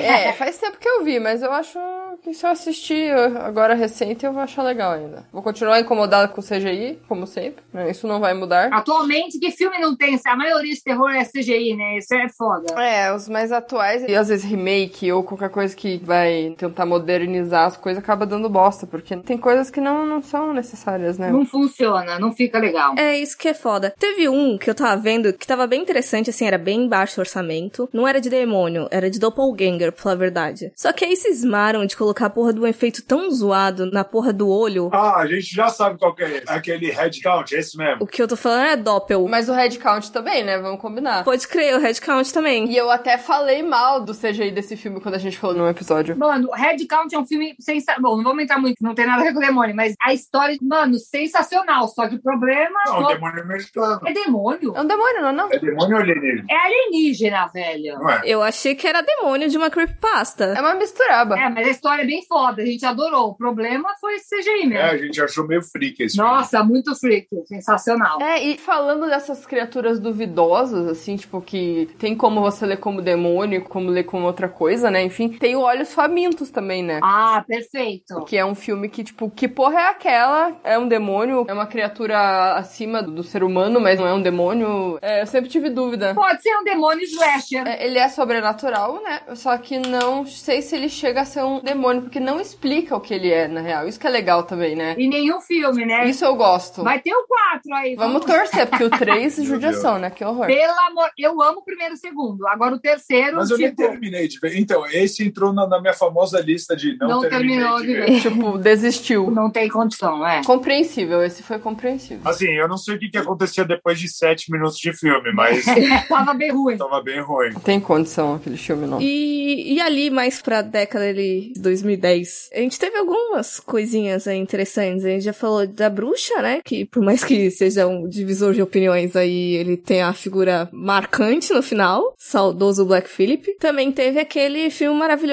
É, faz tempo que eu vi, mas eu acho que se eu assistir agora recente eu vou achar legal ainda. Vou continuar incomodado com o CGI, como sempre, né? Isso não vai mudar. Atualmente, que filme não tem? A maioria de terror é CGI, né? Isso é foda. É, os mais atuais e às vezes remake ou qualquer coisa que vai tentar modernizar as coisas acaba dando bosta, porque tem coisas que não, não são necessárias, né? Não funciona, não fica legal. É isso que é foda. Teve um que eu tava vendo que tava bem interessante, assim, era bem baixo orçamento. Não era de demônio, era de doppelganger, pra falar a verdade. Só que aí cismaram de colocar a porra de um efeito tão zoado na porra do olho. Ah, a gente já sabe qual que é esse. Aquele head count, esse mesmo. O que eu tô falando é doppel. Mas o headcount também, né? Vamos combinar. Pode crer, o head count também. E eu até falei mal do CGI desse filme quando a gente falou num episódio. Mano, Red Count é um filme sensacional. Bom, não vamos entrar muito, não tem nada a ver com o demônio, mas a história, mano, sensacional. Só que o problema Não, todo- demônio mexicano. é demônio. É um demônio, não é não? É demônio ou alienígena? É alienígena, velho. Não é? Eu achei que era demônio de uma creepypasta. É uma misturaba. É, mas a história é bem foda. A gente adorou. O problema foi esse CGI É, mesmo. a gente achou meio freak esse Nossa, muito freak. Sensacional. É, e falando dessas criaturas duvidosas, assim, tipo, que tem como você ler como demônio, como ler como outra coisa, né? Enfim, tem o Olhos Famintos também, né? Ah, perfeito. Que é um filme que, tipo, que porra é aquela? É um demônio, é uma criatura acima do ser humano, mas não é um demônio. É, eu sempre tive dúvida. Pode ser um demônio slasher. É, Ele é sobrenatural, né? Só que não sei se ele chega a ser um demônio, porque não explica o que ele é, na real. Isso que é legal também, né? E nenhum filme, né? Isso eu gosto. Vai ter o 4 aí. Vamos torcer, porque o 3, judiação, né? Que horror. Pelo amor, eu amo o primeiro e o segundo. Agora o terceiro, Mas eu nem tipo, terminei de ver. Então, esse entrou na, na minha famosa lista de não, Não terminou de ver. ver. Tipo, desistiu. não tem condição, é. Compreensível, esse foi compreensível. Assim, eu não sei o que, que acontecia depois de sete minutos de filme, mas Tava bem ruim. tava bem ruim. Não tem condição aquele filme, não. E, e ali, mais pra década de 2010, a gente teve algumas coisinhas aí interessantes. A gente já falou da bruxa, né? Que por mais que seja um divisor de opiniões aí, ele tem a figura marcante no final. Saudoso Black Phillip. Também teve aquele filme maravilhoso,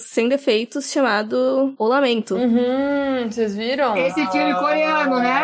sem defeitos, chamado O Lamento. Uhum, vocês viram? Esse filme coreano, né?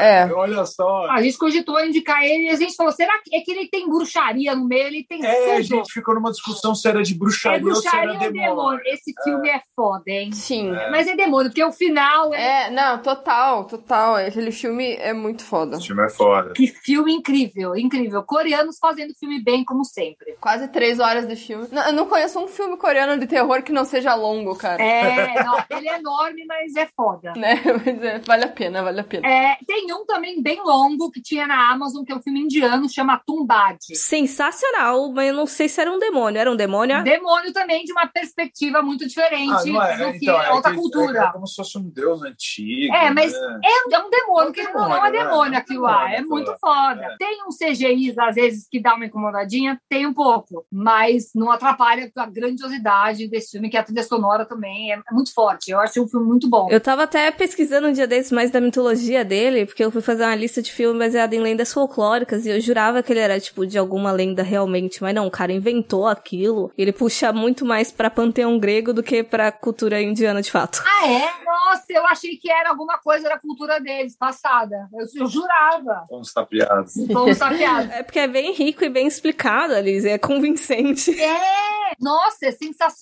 É. Olha só. A gente cogitou indicar ele e a gente falou: será que é que ele tem bruxaria no meio? Ele tem É, a tudo. gente ficou numa discussão se era de É bruxaria, ou se bruxaria era ou demônio. demônio? Esse filme é foda, hein? Sim. Mas é demônio, porque o final é. É, não, total, total. Aquele filme é muito foda. Esse filme é foda. Que filme incrível, incrível. Coreanos fazendo filme bem, como sempre. Quase três horas de filme. Não, eu não conheço um filme coreano de terror que não seja longo, cara. É, não, ele é enorme, mas é foda. Né? Mas é, vale a pena, vale a pena. É, tem um também bem longo que tinha na Amazon, que é um filme indiano, chama Tumbad. Sensacional, mas eu não sei se era um demônio. demônio? Era um demônio? Demônio também de uma perspectiva muito diferente Ah, é, do que então, é outra cultura. É, como se fosse um deus antigo. É, mas né? É, um- é um demônio, que não, não é demônio, né? demônio É um aquilo lá. demônio É aquilo muito foda. É. Tem uns CGIs, às vezes, que dá uma incomodadinha, tem um pouco. Mas não atrapalha a grandiosidade desse filme, que a trilha sonora também é, é muito forte. Eu achei um filme muito bom. Eu tava até pesquisando um dia desses mais da mitologia dele, porque eu fui fazer uma lista de filmes baseada em lendas folclóricas e eu jurava que ele era, tipo, de alguma lenda realmente, mas não, o cara inventou aquilo. Ele puxa muito mais pra panteão grego do que pra cultura indiana de fato. Ah, é? Nossa, eu achei que era alguma coisa da cultura deles, passada. Eu, eu jurava. Fomos tapeados. Fomos saqueados. É porque é bem rico e bem explicado, Alice, é convincente. É, nossa, é sensacional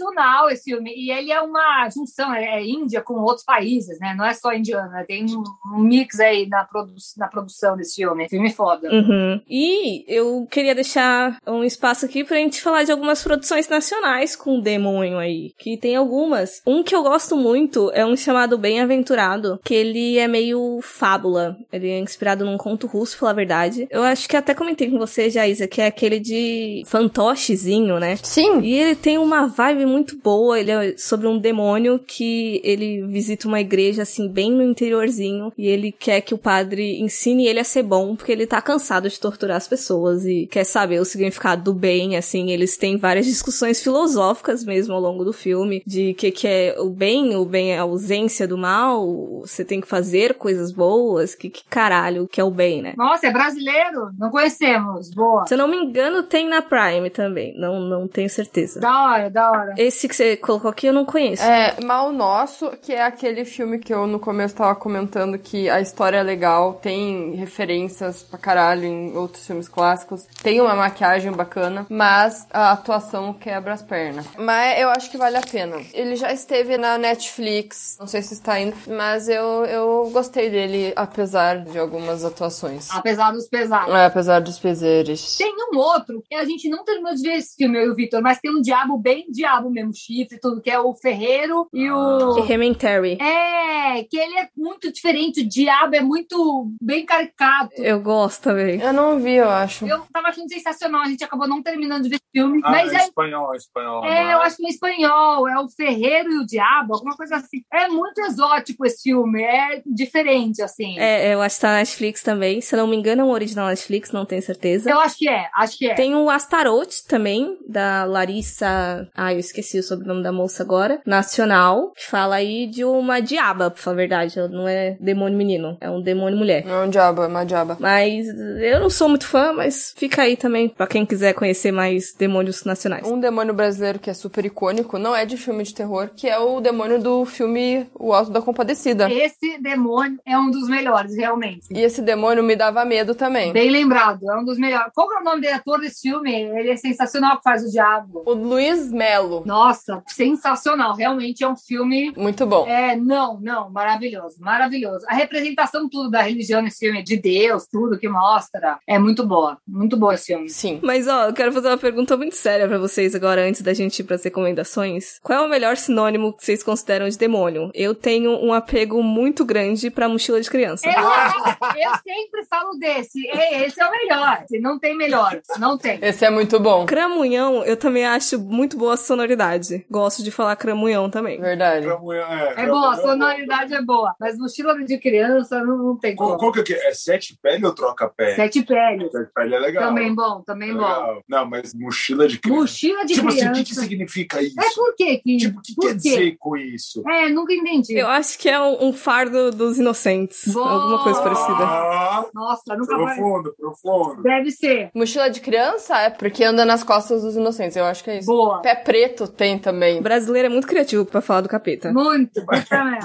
esse filme. E ele é uma junção, é, é Índia com outros países, né? Não é só indiano, né? tem um, um mix aí na, produ na produção desse filme. Filme foda. Uhum. E eu queria deixar um espaço aqui pra gente falar de algumas produções nacionais com demônio aí. Que tem algumas. Um que eu gosto muito é um chamado Bem-Aventurado, que ele é meio fábula. Ele é inspirado num conto russo, pela verdade. Eu acho que até comentei com você, Jaisa, que é aquele de fantochezinho, né? Sim. E ele tem uma vibe muito boa, ele é sobre um demônio que ele visita uma igreja assim bem no interiorzinho e ele quer que o padre ensine ele a ser bom, porque ele tá cansado de torturar as pessoas e quer saber o significado do bem, assim, eles têm várias discussões filosóficas mesmo ao longo do filme, de que que é o bem, o bem é a ausência do mal, você tem que fazer coisas boas, que, que caralho que é o bem, né? Nossa, é brasileiro? Não conhecemos. Boa. Se eu não me engano, tem na Prime também, não, não tenho certeza. Da hora, da hora. Esse que você colocou aqui eu não conheço. É, Mal Nosso, que é aquele filme que eu no começo tava comentando que a história é legal, tem referências pra caralho em outros filmes clássicos, tem uma maquiagem bacana, mas a atuação quebra as pernas. Mas eu acho que vale a pena. Ele já esteve na Netflix, não sei se está indo, mas eu, eu gostei dele, apesar de algumas atuações. Apesar dos pesados. É, apesar dos pesares. Tem um outro que a gente não terminou de ver esse filme, eu e o Victor, mas tem um diabo bem diabo mesmo, chifre, tudo, que é o Ferreiro e o. Elementary. É, que ele é muito diferente, o diabo é muito bem caricato. Eu gosto também. Eu não vi, eu acho. Eu tava achando sensacional, a gente acabou não terminando de ver esse filme, Ah, mas é é, espanhol, é espanhol. é, não eu acho que é espanhol, é o Ferreiro e o Diabo, alguma coisa assim. É muito exótico esse filme, é diferente, assim. É, eu acho que tá na Netflix também. Se eu não me engano, é um original Netflix, não tenho certeza. Eu acho que é, acho que é. Tem o Astaroth também, da Larissa. Ah, eu esqueci o sobrenome da moça agora. Nacional, que fala aí de uma diaba, pra falar a verdade. Ela Não é demônio menino, é um demônio mulher. Não é um diabo, é uma diaba. Mas eu não sou muito fã, mas fica aí também pra quem quiser conhecer mais demônios nacionais. Um demônio brasileiro que é super icônico, não é de filme de terror, que é o demônio do filme O Alto da Compadecida. Esse demônio é um dos melhores, realmente. E esse demônio me dava medo também. Bem lembrado, é um dos melhores. Qual que é o nome do ator desse filme? Ele é sensacional que faz o diabo. O Luiz Melo. Nossa, sensacional. Realmente é um filme. Muito bom. É, não, não, maravilhoso, maravilhoso. A representação tudo da religião nesse filme, de Deus, tudo que mostra, é muito boa. Muito boa esse filme. Sim. Mas ó, eu quero fazer uma pergunta muito séria pra vocês agora, antes da gente ir pras recomendações. Qual é o melhor sinônimo que vocês consideram de demônio? Eu tenho um apego muito grande pra mochila de criança. Eu, eu sempre falo desse. É, Esse é o melhor. Não tem melhor. Não tem. Esse é muito bom. Cramunhão, eu também acho muito boa a sonoridade. Gosto de falar cramunhão também. Verdade. É boa, a sonoridade é boa. Mas mochila de criança não, não tem Qual, como. qual que é que é? É sete pele ou troca pele? Sete peles. Sete pele é legal. Também bom, também bom. Legal. Não, mas mochila de criança. Mochila de tipo assim, criança. o que, que significa isso? É por quê? Que, Tipo, o que por quer quê? dizer com isso? É, nunca entendi. Eu acho que é um, um fardo dos inocentes. Boa! Alguma coisa parecida. Ah, Nossa, nunca mais. profundo, profundo. Deve ser. Mochila de criança é porque anda nas costas dos inocentes. Eu acho que é isso. Boa. Pé preto tem também. O brasileiro é muito criativo pra falar do capeta. Muito.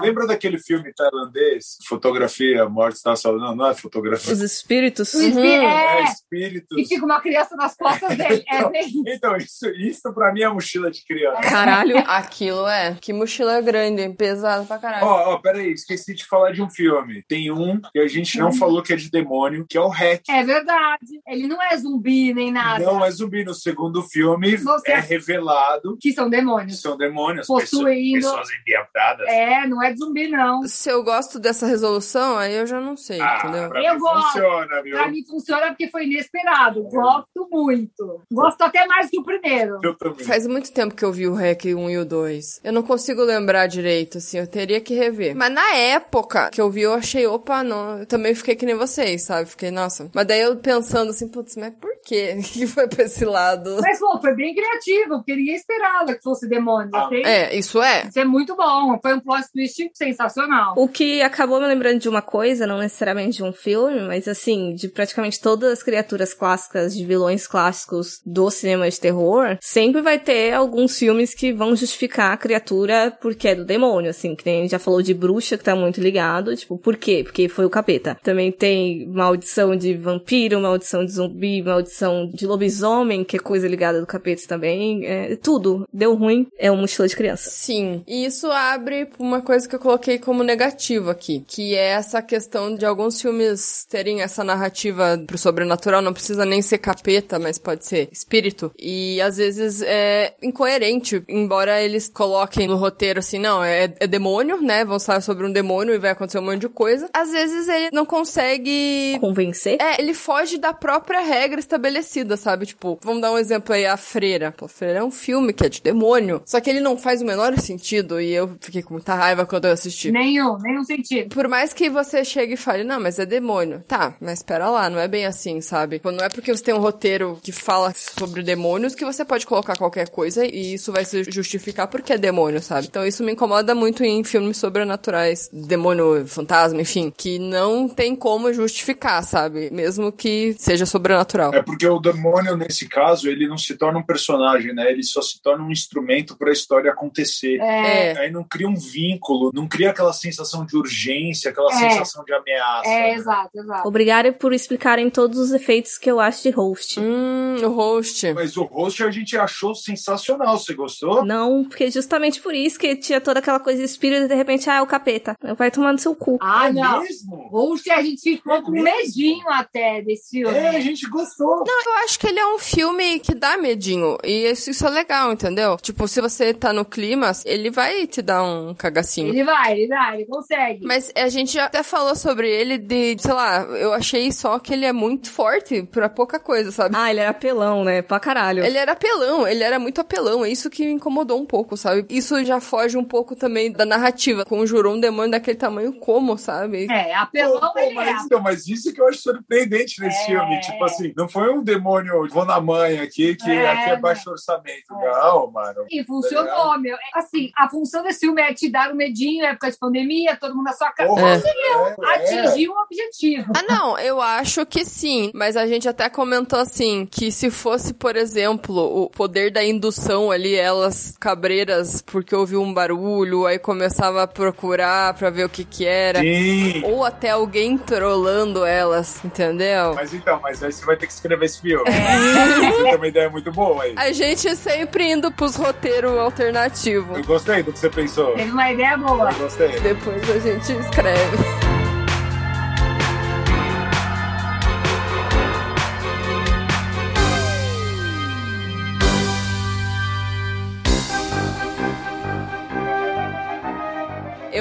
Lembra daquele filme tailandês? Fotografia, Morte está salva. Não, não é fotografia. Os espíritos. O espí- É, é, espíritos. e fica uma criança nas costas dele. É bem Então, isso, isso pra mim é mochila de criança. Caralho. Aquilo é. Que mochila grande, pesada pra caralho. Ó, ó, peraí, esqueci de falar de um filme. Tem um que a gente não falou que é de demônio, que é o Hack. É verdade. Ele não é zumbi nem nada. Não é zumbi. No segundo filme Você- é revelado Que são que demônios. são demônios. Possuindo. Pessoas, pessoas endiabradas. É, não é de zumbi, não. Se eu gosto dessa resolução, aí eu já não sei, Ah, entendeu? pra Eu mim gosto. funciona, viu? Pra mim funciona porque foi inesperado. Gosto muito. Gosto até mais que o primeiro. Eu também. Faz muito tempo que eu vi o REC 1 e o 2. Eu não consigo lembrar direito, assim, eu teria que rever. Mas na época que eu vi, eu achei, opa, não. Eu também fiquei que nem vocês, sabe? Fiquei, nossa. Mas daí eu pensando assim, putz, mas por quê que foi pra esse lado? Mas, pô, foi bem criativo, porque ninguém esperava que fosse demônio. Ah, Achei- É, isso é. Isso é muito bom. Foi um plot twist sensacional. O que acabou me lembrando de uma coisa, não necessariamente de um filme, mas assim, de praticamente todas as criaturas clássicas, de vilões clássicos do cinema de terror, sempre vai ter alguns filmes que vão justificar a criatura porque é do demônio, assim, que nem a gente já falou de bruxa, que tá muito ligado, tipo, por quê? Porque foi o capeta. Também tem maldição de vampiro, maldição de zumbi, maldição de lobisomem, que é coisa ligada do capeta também, é, tudo. Deu ruim, é um mochila de criança. Sim, e isso abre uma coisa que eu coloquei como negativo aqui, que é essa questão de alguns filmes terem essa narrativa pro sobrenatural, não precisa nem ser capeta, mas pode ser espírito, e às vezes é incoerente, embora eles coloquem no roteiro assim, não, é, é demônio, né, vão falar sobre um demônio e vai acontecer um monte de coisa, às vezes ele não consegue Convencer? é, ele foge da própria regra estabelecida, sabe? Tipo, vamos dar um exemplo aí, A Freira. Pô, A Freira é um filme que é de demônio, só que ele não faz o menor sentido e eu fiquei com muita raiva quando eu assisti. Nenhum, nenhum sentido. Por mais que você chegue e fale, não, mas é demônio. Tá, mas espera lá, não é bem assim, sabe? Não é porque você tem um roteiro que fala sobre demônios que você pode colocar qualquer coisa e isso vai se justificar porque é demônio, sabe? Então isso me incomoda muito em filmes sobrenaturais, demônio, fantasma, enfim, que não tem como justificar, sabe? Mesmo que seja sobrenatural. É porque o demônio, nesse caso, ele não se torna um personagem, né? Ele só se torna um instrumento para a história acontecer. É, É. Aí não cria um vínculo, não cria aquela sensação de urgência, aquela É. sensação de ameaça. é, né? exato, exato. Obrigada por explicarem todos os efeitos que eu acho de host. Hum, o host. Mas o host a gente achou sensacional. Você gostou? Não, porque justamente por isso que tinha toda aquela coisa de espírito e de repente, ah, é o capeta. Vai tomar no seu cu. Ah, é não. mesmo? Hoje a gente ficou com medinho até desse filme. É, a gente gostou. Não, eu acho que ele é um filme que dá medinho. E isso, isso é legal, entendeu? Tipo, se você tá no clima, ele vai te dar um cagacinho. Ele vai, ele vai, ele consegue. Mas a gente já até falou sobre ele de, sei lá, eu achei só que ele é muito forte pra pouca coisa, sabe? Ah, ele era apelão, né? Pra caralho. Ele era apelão, ele era muito apelão, é isso que me incomodou um pouco, sabe? Isso já foge um pouco também da narrativa. Conjurou um demônio daquele tamanho como, sabe? É, apelão Pô, pô, ele é. mas, então, mas isso que eu acho surpreendente nesse É. filme. Tipo assim, não foi um demônio vou na mãe aqui, que É, aqui é baixo orçamento. Não, mano. E funcionou, meu. Assim, a função desse filme é te dar um medinho, época de pandemia, todo mundo na sua casa. Porra, É. é, é. Atingir um objetivo. Ah, não, eu acho que sim. Mas a gente até comentou assim, que se fosse, por exemplo, o poder da indução ali, elas cabreiras, porque ouviu um barulho, aí começava a procurar pra ver o que que era. Sim. Ou até alguém trolando elas, entendeu? Mas então, mas aí você vai ter que escrever esse filme. Você tem uma ideia muito boa aí. A gente sempre indo pros roteiros alternativos. Eu gostei do que você pensou. Teve uma ideia boa. Eu gostei. Depois a gente escreve.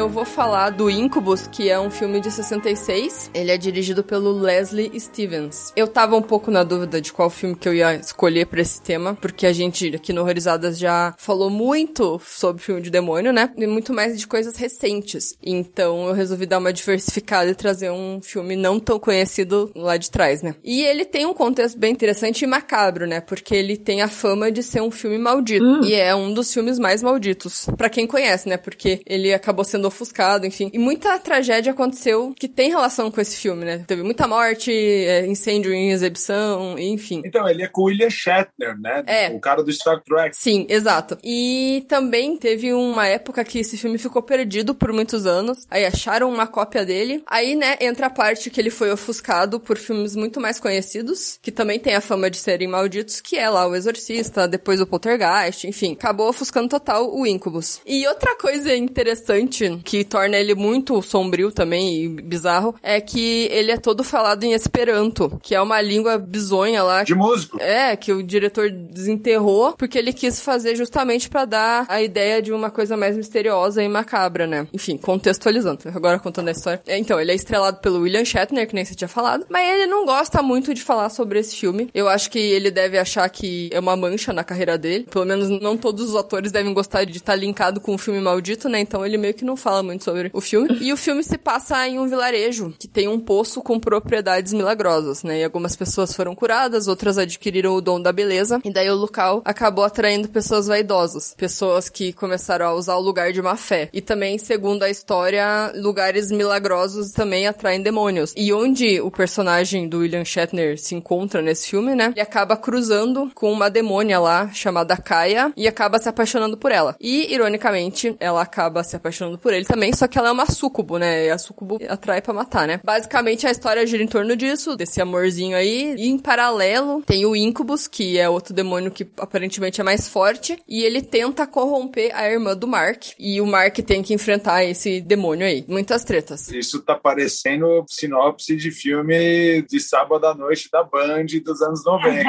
Eu vou falar do Incubus, que é um filme de 66. Ele é dirigido pelo Leslie Stevens. Eu tava um pouco na dúvida de qual filme que eu ia escolher pra esse tema, porque a gente aqui no Horrorizadas já falou muito sobre filme de demônio, né? E muito mais de coisas recentes. Então eu resolvi dar uma diversificada e trazer um filme não tão conhecido lá de trás, né? E ele tem um contexto bem interessante e macabro, né? Porque ele tem a fama de ser um filme maldito. E é um dos filmes mais malditos. Pra quem conhece, né? Porque ele acabou sendo ofuscado, enfim. E muita tragédia aconteceu que tem relação com esse filme, né? Teve muita morte, é, incêndio em exibição, enfim. Então, ele é com o William Shatner, né? É. O cara do Star Trek. Sim, exato. E também teve uma época que esse filme ficou perdido por muitos anos. Aí acharam uma cópia dele. Aí, né, entra a parte que ele foi ofuscado por filmes muito mais conhecidos, que também tem a fama de serem malditos, que é lá o Exorcista, depois o Poltergeist, enfim. Acabou ofuscando total o Incubus. E outra coisa interessante que torna ele muito sombrio também e bizarro é que ele é todo falado em Esperanto, que é uma língua bizonha lá. De músico. É, que o diretor desenterrou porque ele quis fazer justamente para dar a ideia de uma coisa mais misteriosa e macabra, né? Enfim, contextualizando. Agora contando a história. É, então, ele é estrelado pelo William Shatner, que nem você tinha falado, mas ele não gosta muito de falar sobre esse filme. Eu acho que ele deve achar que é uma mancha na carreira dele. Pelo menos não todos os atores devem gostar de estar linkado com um filme maldito, né? Então ele meio que não fala muito sobre o filme. E o filme se passa em um vilarejo que tem um poço com propriedades milagrosas, né? E algumas pessoas foram curadas, outras adquiriram o dom da beleza. E daí o local acabou atraindo pessoas vaidosas, pessoas que começaram a usar o lugar de má fé. E também, segundo a história, lugares milagrosos também atraem demônios. E onde o personagem do William Shatner se encontra nesse filme, né? Ele acaba cruzando com uma demônia lá chamada Kaia e acaba se apaixonando por ela. E, ironicamente, ela acaba se apaixonando por ele também, só que ela é uma sucubo, né? E a sucubo atrai para matar, né? Basicamente, a história gira em torno disso, desse amorzinho aí. E em paralelo, tem o Incubus, que é outro demônio que aparentemente é mais forte, e ele tenta corromper a irmã do Mark. E o Mark tem que enfrentar esse demônio aí. Muitas tretas. Isso tá parecendo sinopse de filme de sábado à noite da Band dos anos 90.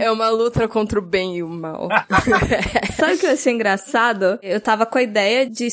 é uma luta contra o bem e o mal. Sabe o que eu achei engraçado? Eu tava com a ideia de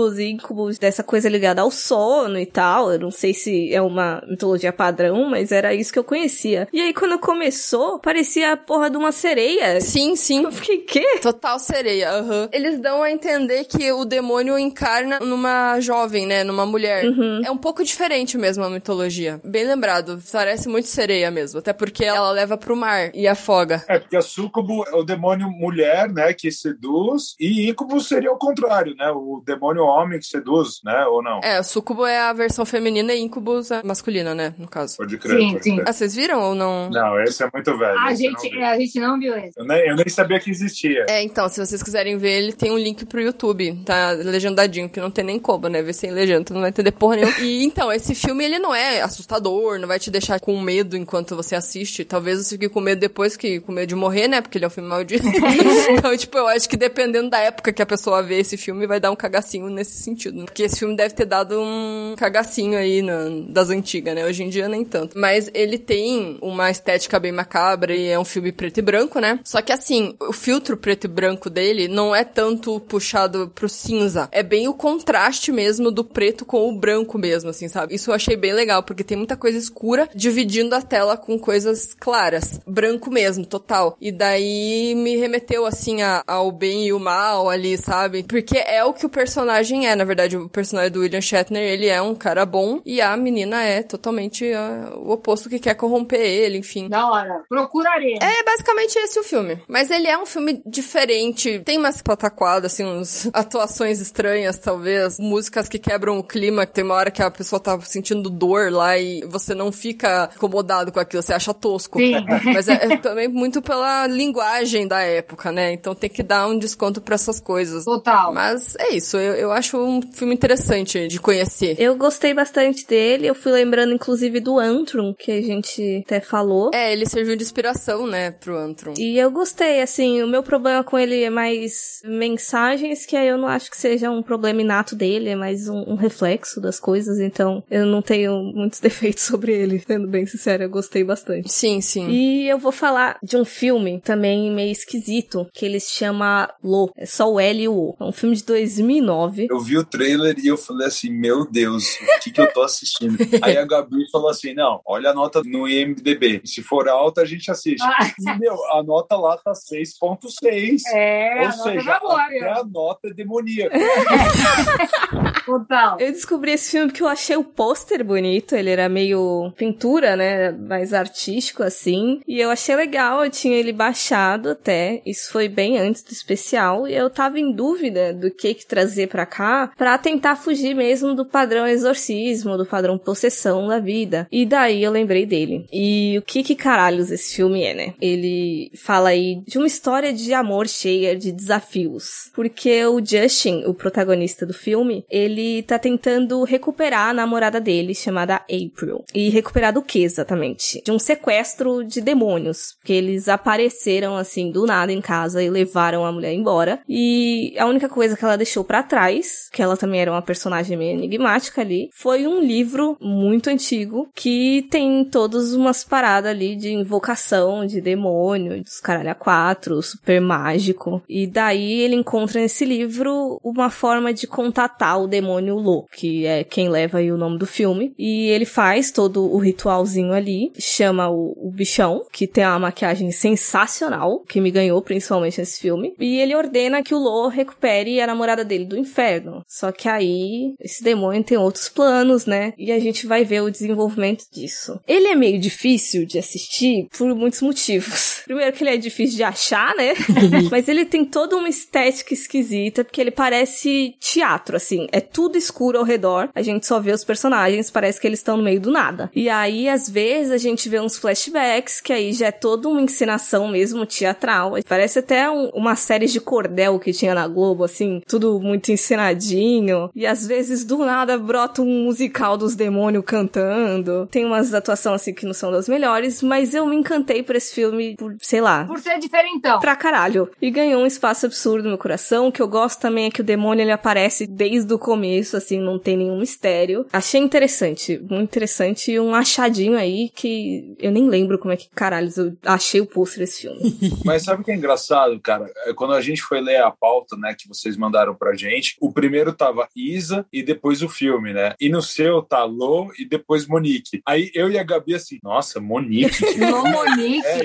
sucubus e incubus, dessa coisa ligada ao sono e tal. Eu não sei se é uma mitologia padrão, mas era isso que eu conhecia. E aí, quando começou, parecia a porra de uma sereia. Sim, sim. Eu fiquei, quê? Total sereia, aham. Uhum. Eles dão a entender que o demônio encarna numa jovem, né? Numa mulher. Uhum. É um pouco diferente mesmo a mitologia. Bem lembrado. Parece muito sereia mesmo. Até porque ela leva pro mar e afoga. É, porque a sucubo é o demônio mulher, né? Que seduz. E íncubus seria o contrário, né? O demônio homem que seduz, né? Ou não? É, sucubo é a versão feminina e incubus é masculina, né? No caso. Pode crer. Sim, pode sim. crer. Ah, vocês viram ou não? Não, esse é muito velho. A gente, não vi. a gente não viu esse. Eu nem, eu nem sabia que existia. É, então, se vocês quiserem ver, ele tem um link pro YouTube, tá legendadinho, que não tem nem como, né? Ver sem legenda, tu não vai entender porra nenhuma. E então, esse filme, ele não é assustador, não vai te deixar com medo enquanto você assiste. Talvez você fique com medo depois que com medo de morrer, né? Porque ele é um filme maldito. então, tipo, eu acho que dependendo da época que a pessoa vê esse filme, vai dar um cagacinho nesse sentido. né? Porque esse filme deve ter dado um cagacinho aí na- das antigas, né? Hoje em dia nem tanto. Mas ele tem uma estética bem macabra e é um filme preto e branco, né? Só que assim, o filtro preto e branco dele não é tanto puxado pro cinza. É bem o contraste mesmo do preto com o branco mesmo, assim, sabe? Isso eu achei bem legal, porque tem muita coisa escura dividindo a tela com coisas claras. Branco mesmo, total. E daí me remeteu, assim, a- ao bem e o mal ali, sabe? Porque é o que o personagem é, na verdade. O personagem do William Shatner, ele é um cara bom e a menina é totalmente ah, o oposto que quer corromper ele, enfim. Da hora. Procurarei. É basicamente esse o filme. Mas ele é um filme diferente. Tem umas pataquadas, assim, uns atuações estranhas, talvez. Músicas que quebram o clima. Tem uma hora que a pessoa tá sentindo dor lá e você não fica incomodado com aquilo, você acha tosco. Sim. Mas é, é também muito pela linguagem da época, né? Então tem que dar um desconto pra essas coisas. Total. Mas é isso, eu, eu acho um filme interessante de conhecer. Eu gostei bastante dele. Eu fui lembrando, inclusive, do Antrum, que a gente até falou. É, ele serviu de inspiração, né, pro Antrum. E eu gostei, assim, o meu problema com ele é mais mensagens, que aí eu não acho que seja um problema inato dele, é mais um, um reflexo das coisas, então eu não tenho muitos defeitos sobre ele, sendo bem sincera, eu gostei bastante. Sim, sim. E eu vou falar de um filme também meio esquisito, que ele se chama Lo, é só o L e o O. É um filme de 2009. Eu vi o trailer e eu falei assim, meu Deus, o que, que eu tô assistindo? Aí a Gabi falou assim, não, olha a nota no IMDB. Se for alta, a gente assiste. Ah. E, meu, a nota lá tá 6.6. É, Ou a seja, nota tá boa, até a nota é demoníaca. Total. Eu descobri esse filme porque eu achei o pôster bonito, ele era meio pintura, né, mais artístico assim, e eu achei legal, eu tinha ele baixado até, isso foi bem antes do especial, e eu tava em dúvida do que que trazer pra cá, pra tentar fugir mesmo do padrão exorcismo, do padrão possessão da vida. E daí eu lembrei dele. E o que que caralhos esse filme é, né? Ele fala aí de uma história de amor cheia de desafios, porque o Justin, o protagonista do filme, ele tá tentando recuperar a namorada dele, chamada April. E recuperar do que exatamente? De um sequestro de demônios, porque eles apareceram assim do nada em casa e levaram a mulher embora. E a única coisa que ela deixou pra trás Que ela também era uma personagem meio enigmática ali, foi um livro muito antigo que tem todas umas paradas ali de invocação de demônio, dos caralho a quatro, super mágico. E daí ele encontra nesse livro uma forma de contatar o demônio Lo, que é quem leva aí o nome do filme. E ele faz todo o ritualzinho ali, chama o, o bichão, que tem uma maquiagem sensacional, que me ganhou principalmente nesse filme. E ele ordena que o Lo recupere a namorada dele do inferno. Só que aí esse demônio tem outros planos, né? E a gente vai ver o desenvolvimento disso. Ele é meio difícil de assistir por muitos motivos. Primeiro que ele é difícil de achar, né? Mas ele tem toda uma estética esquisita, porque ele parece teatro, assim. É tudo escuro ao redor. A gente só vê os personagens, parece que eles estão no meio do nada. E aí, às vezes, a gente vê uns flashbacks, que aí já é toda uma encenação mesmo teatral. Parece até um, uma série de cordel que tinha na Globo, assim, tudo muito encenadinho. E às vezes, do nada, brota um musical dos demônios cantando. Tem umas atuações assim que não são das melhores, mas eu me encantei por esse filme, por, sei lá. Por ser diferentão. Pra caralho. E ganhou um espaço absurdo no meu coração. O que eu gosto também é que o demônio ele aparece desde o começo, assim, não tem nenhum mistério. Achei interessante, muito interessante. E um achadinho aí que eu nem lembro como é que caralho eu achei o pôster desse filme. Mas sabe o que é engraçado, cara? É quando a gente foi ler a pauta, né, que vocês mandaram pra gente, o primeiro tava Isa e depois o filme, né? E no seu tá Lô e depois Monique. Aí eu e a Gabi assim, nossa, Monique. Lô Monique. É,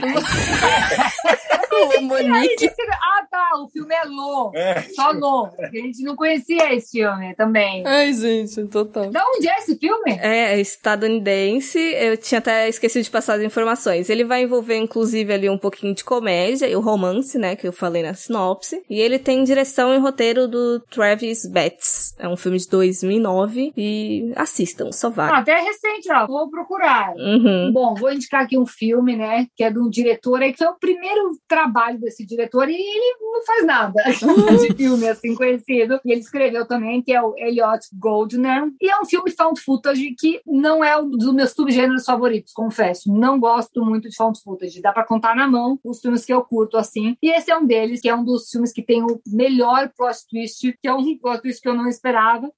Lô Monique. Ah, tá, o filme é Lô. É. Só Lô. A gente não conhecia esse filme também. Ai, gente, total. Da onde é esse filme? É, estadunidense. Eu tinha até esquecido de passar as informações. Ele vai envolver, inclusive, ali um pouquinho de comédia e o romance, né, que eu falei na sinopse. E ele tem direção e roteiro do Travis bets. É um filme de 2009 e assistam, só vai. Ah, até é recente, ó. Vou procurar. Uhum. Bom, vou indicar aqui um filme, né, que é de um diretor aí, que foi o primeiro trabalho desse diretor e ele não faz nada de filme, assim, conhecido. E ele escreveu também, que é o Elliot Goldner. E é um filme found footage que não é um dos meus subgêneros favoritos, confesso. Não gosto muito de found footage. Dá pra contar na mão os filmes que eu curto, assim. E esse é um deles, que é um dos filmes que tem o melhor plot twist, que é um plot twist que eu não esperava.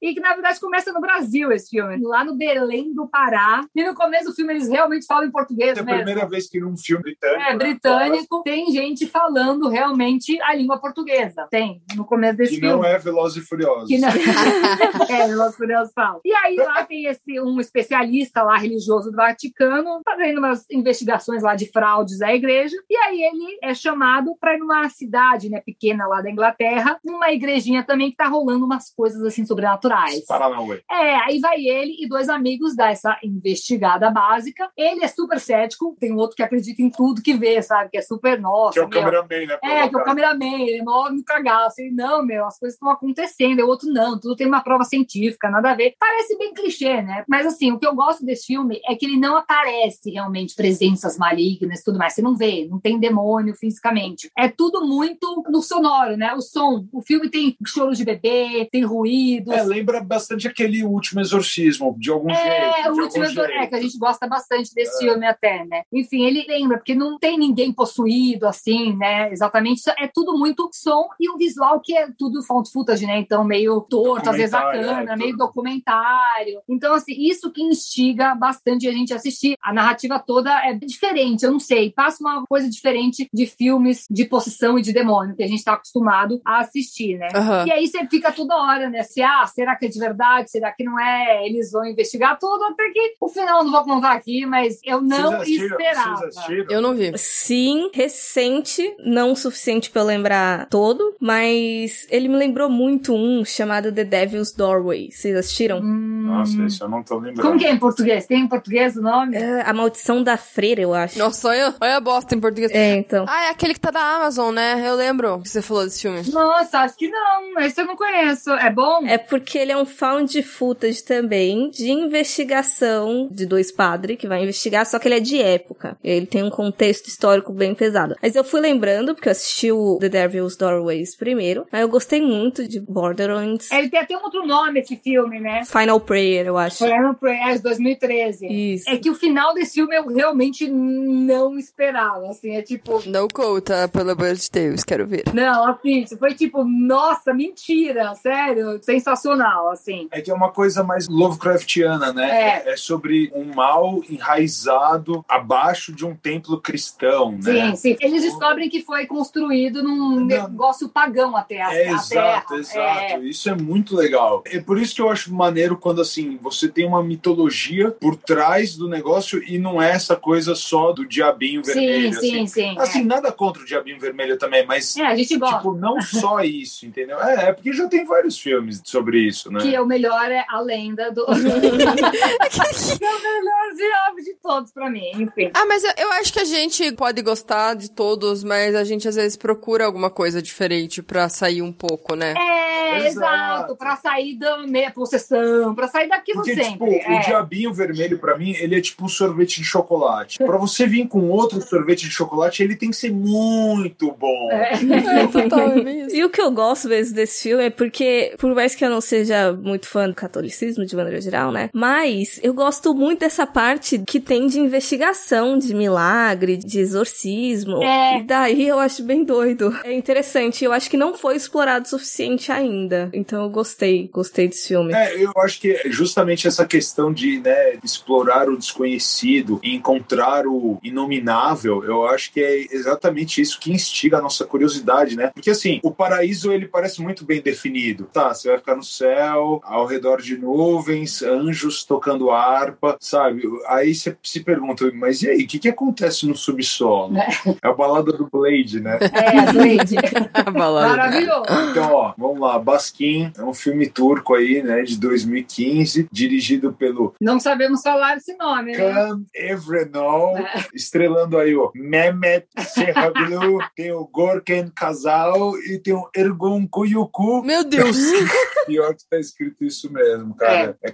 E que, na verdade, começa no Brasil, esse filme. Lá no Belém do Pará. E no começo do filme eles realmente falam em português É a mesmo. primeira vez que num filme britânico. É, né, britânico, tem gente falando realmente a língua portuguesa. Tem, no começo desse Que filme. não é Velozes e Furiosos. Que não... é, Los Curiosos falam. E aí lá tem esse um especialista lá religioso do Vaticano fazendo umas investigações lá de fraudes à igreja. E aí ele é chamado para ir numa cidade, né, pequena lá da Inglaterra, numa igrejinha também que tá rolando umas coisas assim sobrenaturais. Paranauê. É, aí vai ele e dois amigos dar essa investigada básica. Ele é super cético, tem um outro que acredita em tudo que vê, sabe? Que é super nossa. Que é o cameraman, né? é, que é o cameraman, ele morre no cagaço. Ele, não, meu, as coisas estão acontecendo. E o outro, não, tudo tem uma prova científica, nada a ver. Parece bem clichê, né? Mas assim, o que eu gosto desse filme é que ele não aparece realmente presenças malignas e tudo mais. Você não vê, não tem demônio fisicamente. É tudo muito no sonoro, né? O som. O filme tem choro de bebê, tem ruídos. É, lembra bastante aquele último exorcismo, de algum É, jeito. o de último algum é, que a gente gosta bastante desse filme até, né? Enfim, ele lembra, porque não tem ninguém possuído, assim, né? Exatamente. É tudo muito som e um visual que é tudo found footage, né? Então, meio torto, às vezes a Documentário, câmera, é, meio tudo. documentário. Então, assim, isso que instiga bastante a gente a assistir. A narrativa toda é diferente, eu não sei. Passa uma coisa diferente de filmes de possessão e de demônio, que a gente tá acostumado a assistir, né? Aham. E aí você fica toda hora, né? Se, ah, será que é de verdade? Será que não é? Eles vão investigar tudo, até que o final eu não vou contar aqui, mas eu não esperava. Vocês assistiram? Eu não vi. Sim, recente, não o suficiente pra eu lembrar todo, mas ele me lembrou muito um chamado The Devil's Doorway. Vocês assistiram? Nossa, isso eu não tô lembrando. Como que é em português? Tem em português o nome? É, a Maldição da Freira, eu acho. Nossa, olha, olha a bosta em português. É, então. Ah, é aquele que tá da Amazon, né? Eu lembro que você falou desse filme. Nossa, acho que não. Esse eu não conheço. É bom? É porque ele é um found footage também de investigação de dois padres que vai investigar, só que ele é de época. Ele tem um contexto histórico bem pesado. Mas eu fui lembrando, porque eu assisti o The Devil's Doorways primeiro, aí eu gostei muito de Borderlands. Ele tem até um outro nome esse filme, né? Final Prayer, eu acho. Aaron Prayer, de 2013. Isso. É que o final desse filme eu realmente não esperava, assim, é tipo... Não conta, pelo amor de Deus, quero ver. Não, assim, foi tipo, nossa, mentira, sério, sensacional, assim. É que é uma coisa mais Lovecraftiana, né? É. sobre um mal enraizado abaixo de um templo cristão, né? Sim, sim. Eles descobrem que foi construído num Não. negócio pagão até a, É, a exato, terra. exato. É. Isso é muito legal. É por isso que eu acho maneiro quando, assim, você tem uma mitologia por trás do negócio e não é essa coisa só do diabinho Sim, vermelho. sim, assim. sim. Assim, nada contra o diabinho vermelho também, mas. é. É, a gente gosta. Tipo, não só isso, entendeu? É, é porque já tem vários filmes sobre isso, né? Que é o melhor é a lenda do. que é o melhor diabo de todos pra mim, enfim. Ah, mas eu, eu acho que a gente pode gostar de todos, mas a gente às vezes procura alguma coisa diferente pra sair um pouco, né? É, Exato. exato, pra sair da meia possessão, pra sair daquilo Porque, tipo, sempre. o é. diabinho vermelho, pra mim, ele é tipo um sorvete de chocolate. Pra você vir com outro sorvete de chocolate, ele tem que ser muito bom. É. É, total, é isso. E o que eu gosto mesmo desse filme é porque, por mais que eu não seja muito fã do catolicismo de maneira geral, né? Mas eu gosto muito dessa parte que tem de investigação, de milagre, de exorcismo. É. E daí eu acho bem doido. É interessante. Eu acho que não foi explorado o suficiente ainda. Então eu gostei, gostei desse filme. É, eu acho que é justamente essa questão de né, explorar o desconhecido e encontrar o inominável, eu acho que é exatamente isso que instiga a nossa curiosidade, né? Porque assim, o paraíso ele parece muito bem definido. Tá, você vai ficar no céu, ao redor de nuvens, anjos tocando harpa, sabe? Aí você se pergunta, mas e aí, o que, que acontece no subsolo? É. É a balada do Blade, né? É, a Blade. A balada. Maravilhoso. Então, ó, vamos lá. Baskin é um filme turco aí, né, de 2015, dirigido pelo Não sabemos falar esse nome, né? Can Evrenol, É. estrelando aí o Mehmet Serraglu, tem o Gorken Casal e tem o Ergun Kuyuku. Meu Deus! Pior que tá escrito isso mesmo, cara. É,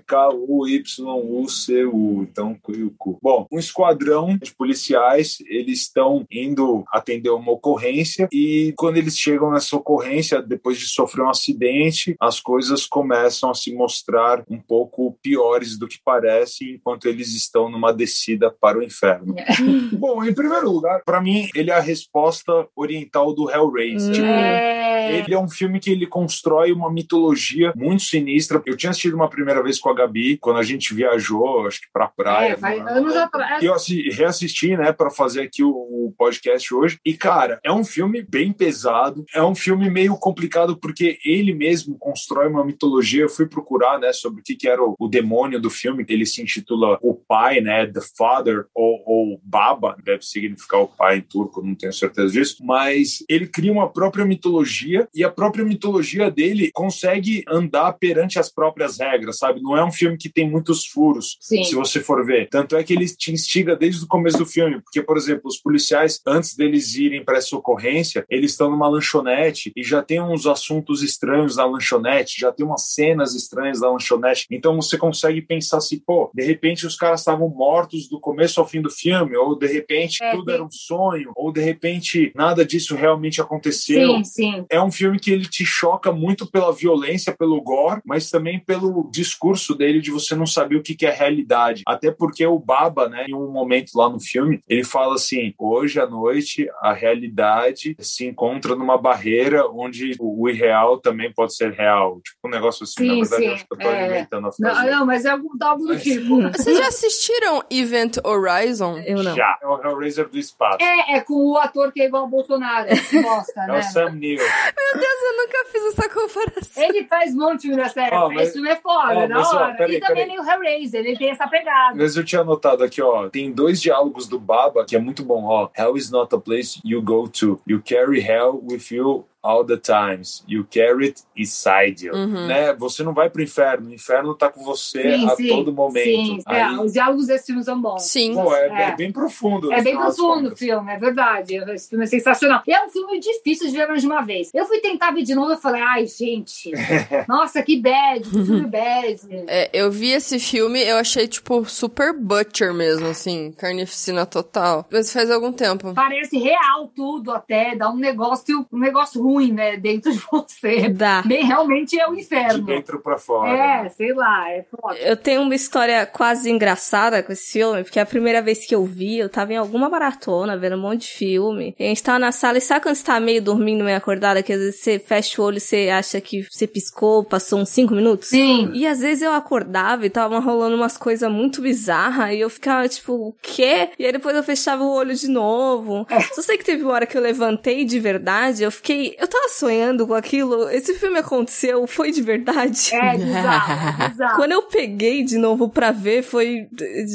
K-U-Y-U-C-U, então Kuyuku. Bom, um esquadrão de policiais, eles estão indo atender uma ocorrência e quando eles chegam nessa ocorrência, depois de sofrer um acidente, as coisas começam a se mostrar um pouco piores do que parece enquanto eles estão numa descida para o inferno. Bom, em primeiro lugar, para mim, ele é a resposta oriental do Hellraiser. Tipo, É. ele é um filme que ele constrói uma mitologia muito sinistra. Eu tinha assistido uma primeira vez com a Gabi, quando a gente viajou, acho que pra praia. É, anos atrás. e eu assi- reassisti, né, para fazer aqui o, o podcast hoje. E, cara, é um filme bem pesado. É um filme meio complicado porque ele mesmo constrói uma mitologia. Eu fui procurar, né, sobre o que, que era o, o demônio do filme. Ele se intitula O Pai, né, The Father, ou, ou Baba, deve significar o pai em turco, não tenho certeza disso. Mas ele cria uma própria mitologia e a própria mitologia dele consegue andar perante as próprias regras, sabe? Não é um filme que tem muitos furos Sim. se você for ver. Tanto é que ele te instiga desde o começo do filme, porque, por exemplo, os policiais, antes deles irem para essa ocorrência, eles estão numa lanchonete e já tem uns assuntos estranhos na lanchonete, já tem umas cenas estranhas na lanchonete. Então você consegue pensar assim, pô, de repente os caras estavam mortos do começo ao fim do filme, ou de repente É, tudo sim. era um sonho, ou de repente nada disso realmente aconteceu. Sim, sim. É um filme que ele te choca muito pela violência, pelo gore, mas também pelo discurso dele de você não saber o que que é realidade. Até porque o Baba, né, em um momento lá no filme, ele fala assim: hoje à noite a realidade se encontra numa barreira onde o irreal também pode ser real. Tipo um negócio assim. Sim, Na verdade, sim, eu acho que eu tô é. inventando a Não, frase. não, mas é algo, algo do tipo. Vocês já assistiram Event Horizon? Eu não. Já. É o Hellraiser do espaço. É, é com o ator que é igual ao Bolsonaro, que gosta, É né? o Sam Neill. Meu Deus, eu nunca fiz essa comparação. Ele faz monte de filme da série. Ó, mas- Esse filme é foda, da mas, ó, hora. peraí, e também peraí. tem o Hellraiser, ele tem essa pegada. Mas eu tinha anotado aqui, ó. Tem dois diálogos do Baba que é muito bom, ó. Hell is not a place you go to. You carry hell with you all the times. You carry it inside you. Uhum. Né? Você não vai pro inferno. O inferno tá com você Sim, a sim, todo momento. Sim, é, Aí, os diálogos desse filme são bons. Sim. pô, é, É. é bem profundo. É bem profundo o filme, é verdade. Esse filme é sensacional. E é um filme difícil de ver mais de uma vez. Eu fui tentar ver de novo e falei, Ai, gente. Nossa, que bad, que filme bad. É, eu vi esse filme, eu achei, tipo, super butcher mesmo, assim, carnificina total. Mas faz algum tempo. Parece real tudo até, dá um negócio, um negócio ruim, né, dentro de você. Dá. Bem, realmente é o De inferno. dentro pra fora. É, sei lá, é foda. Eu tenho uma história quase engraçada com esse filme, porque a primeira vez que eu vi, eu tava em alguma maratona, vendo um monte de filme. E a gente tava na sala, e sabe quando você tá meio dormindo, meio acordada, que às vezes você fecha o olho e você acha que você piscou, passou uns cinco minutos? Sim. E às vezes eu acordava e tava rolando umas coisas muito bizarras e eu ficava tipo, o quê? E aí depois eu fechava o olho de novo. Só sei que teve uma hora que eu levantei de verdade, eu fiquei. Eu tava sonhando com aquilo. Esse filme aconteceu, foi de verdade. É bizarro, é bizarro. Quando eu peguei de novo pra ver, foi.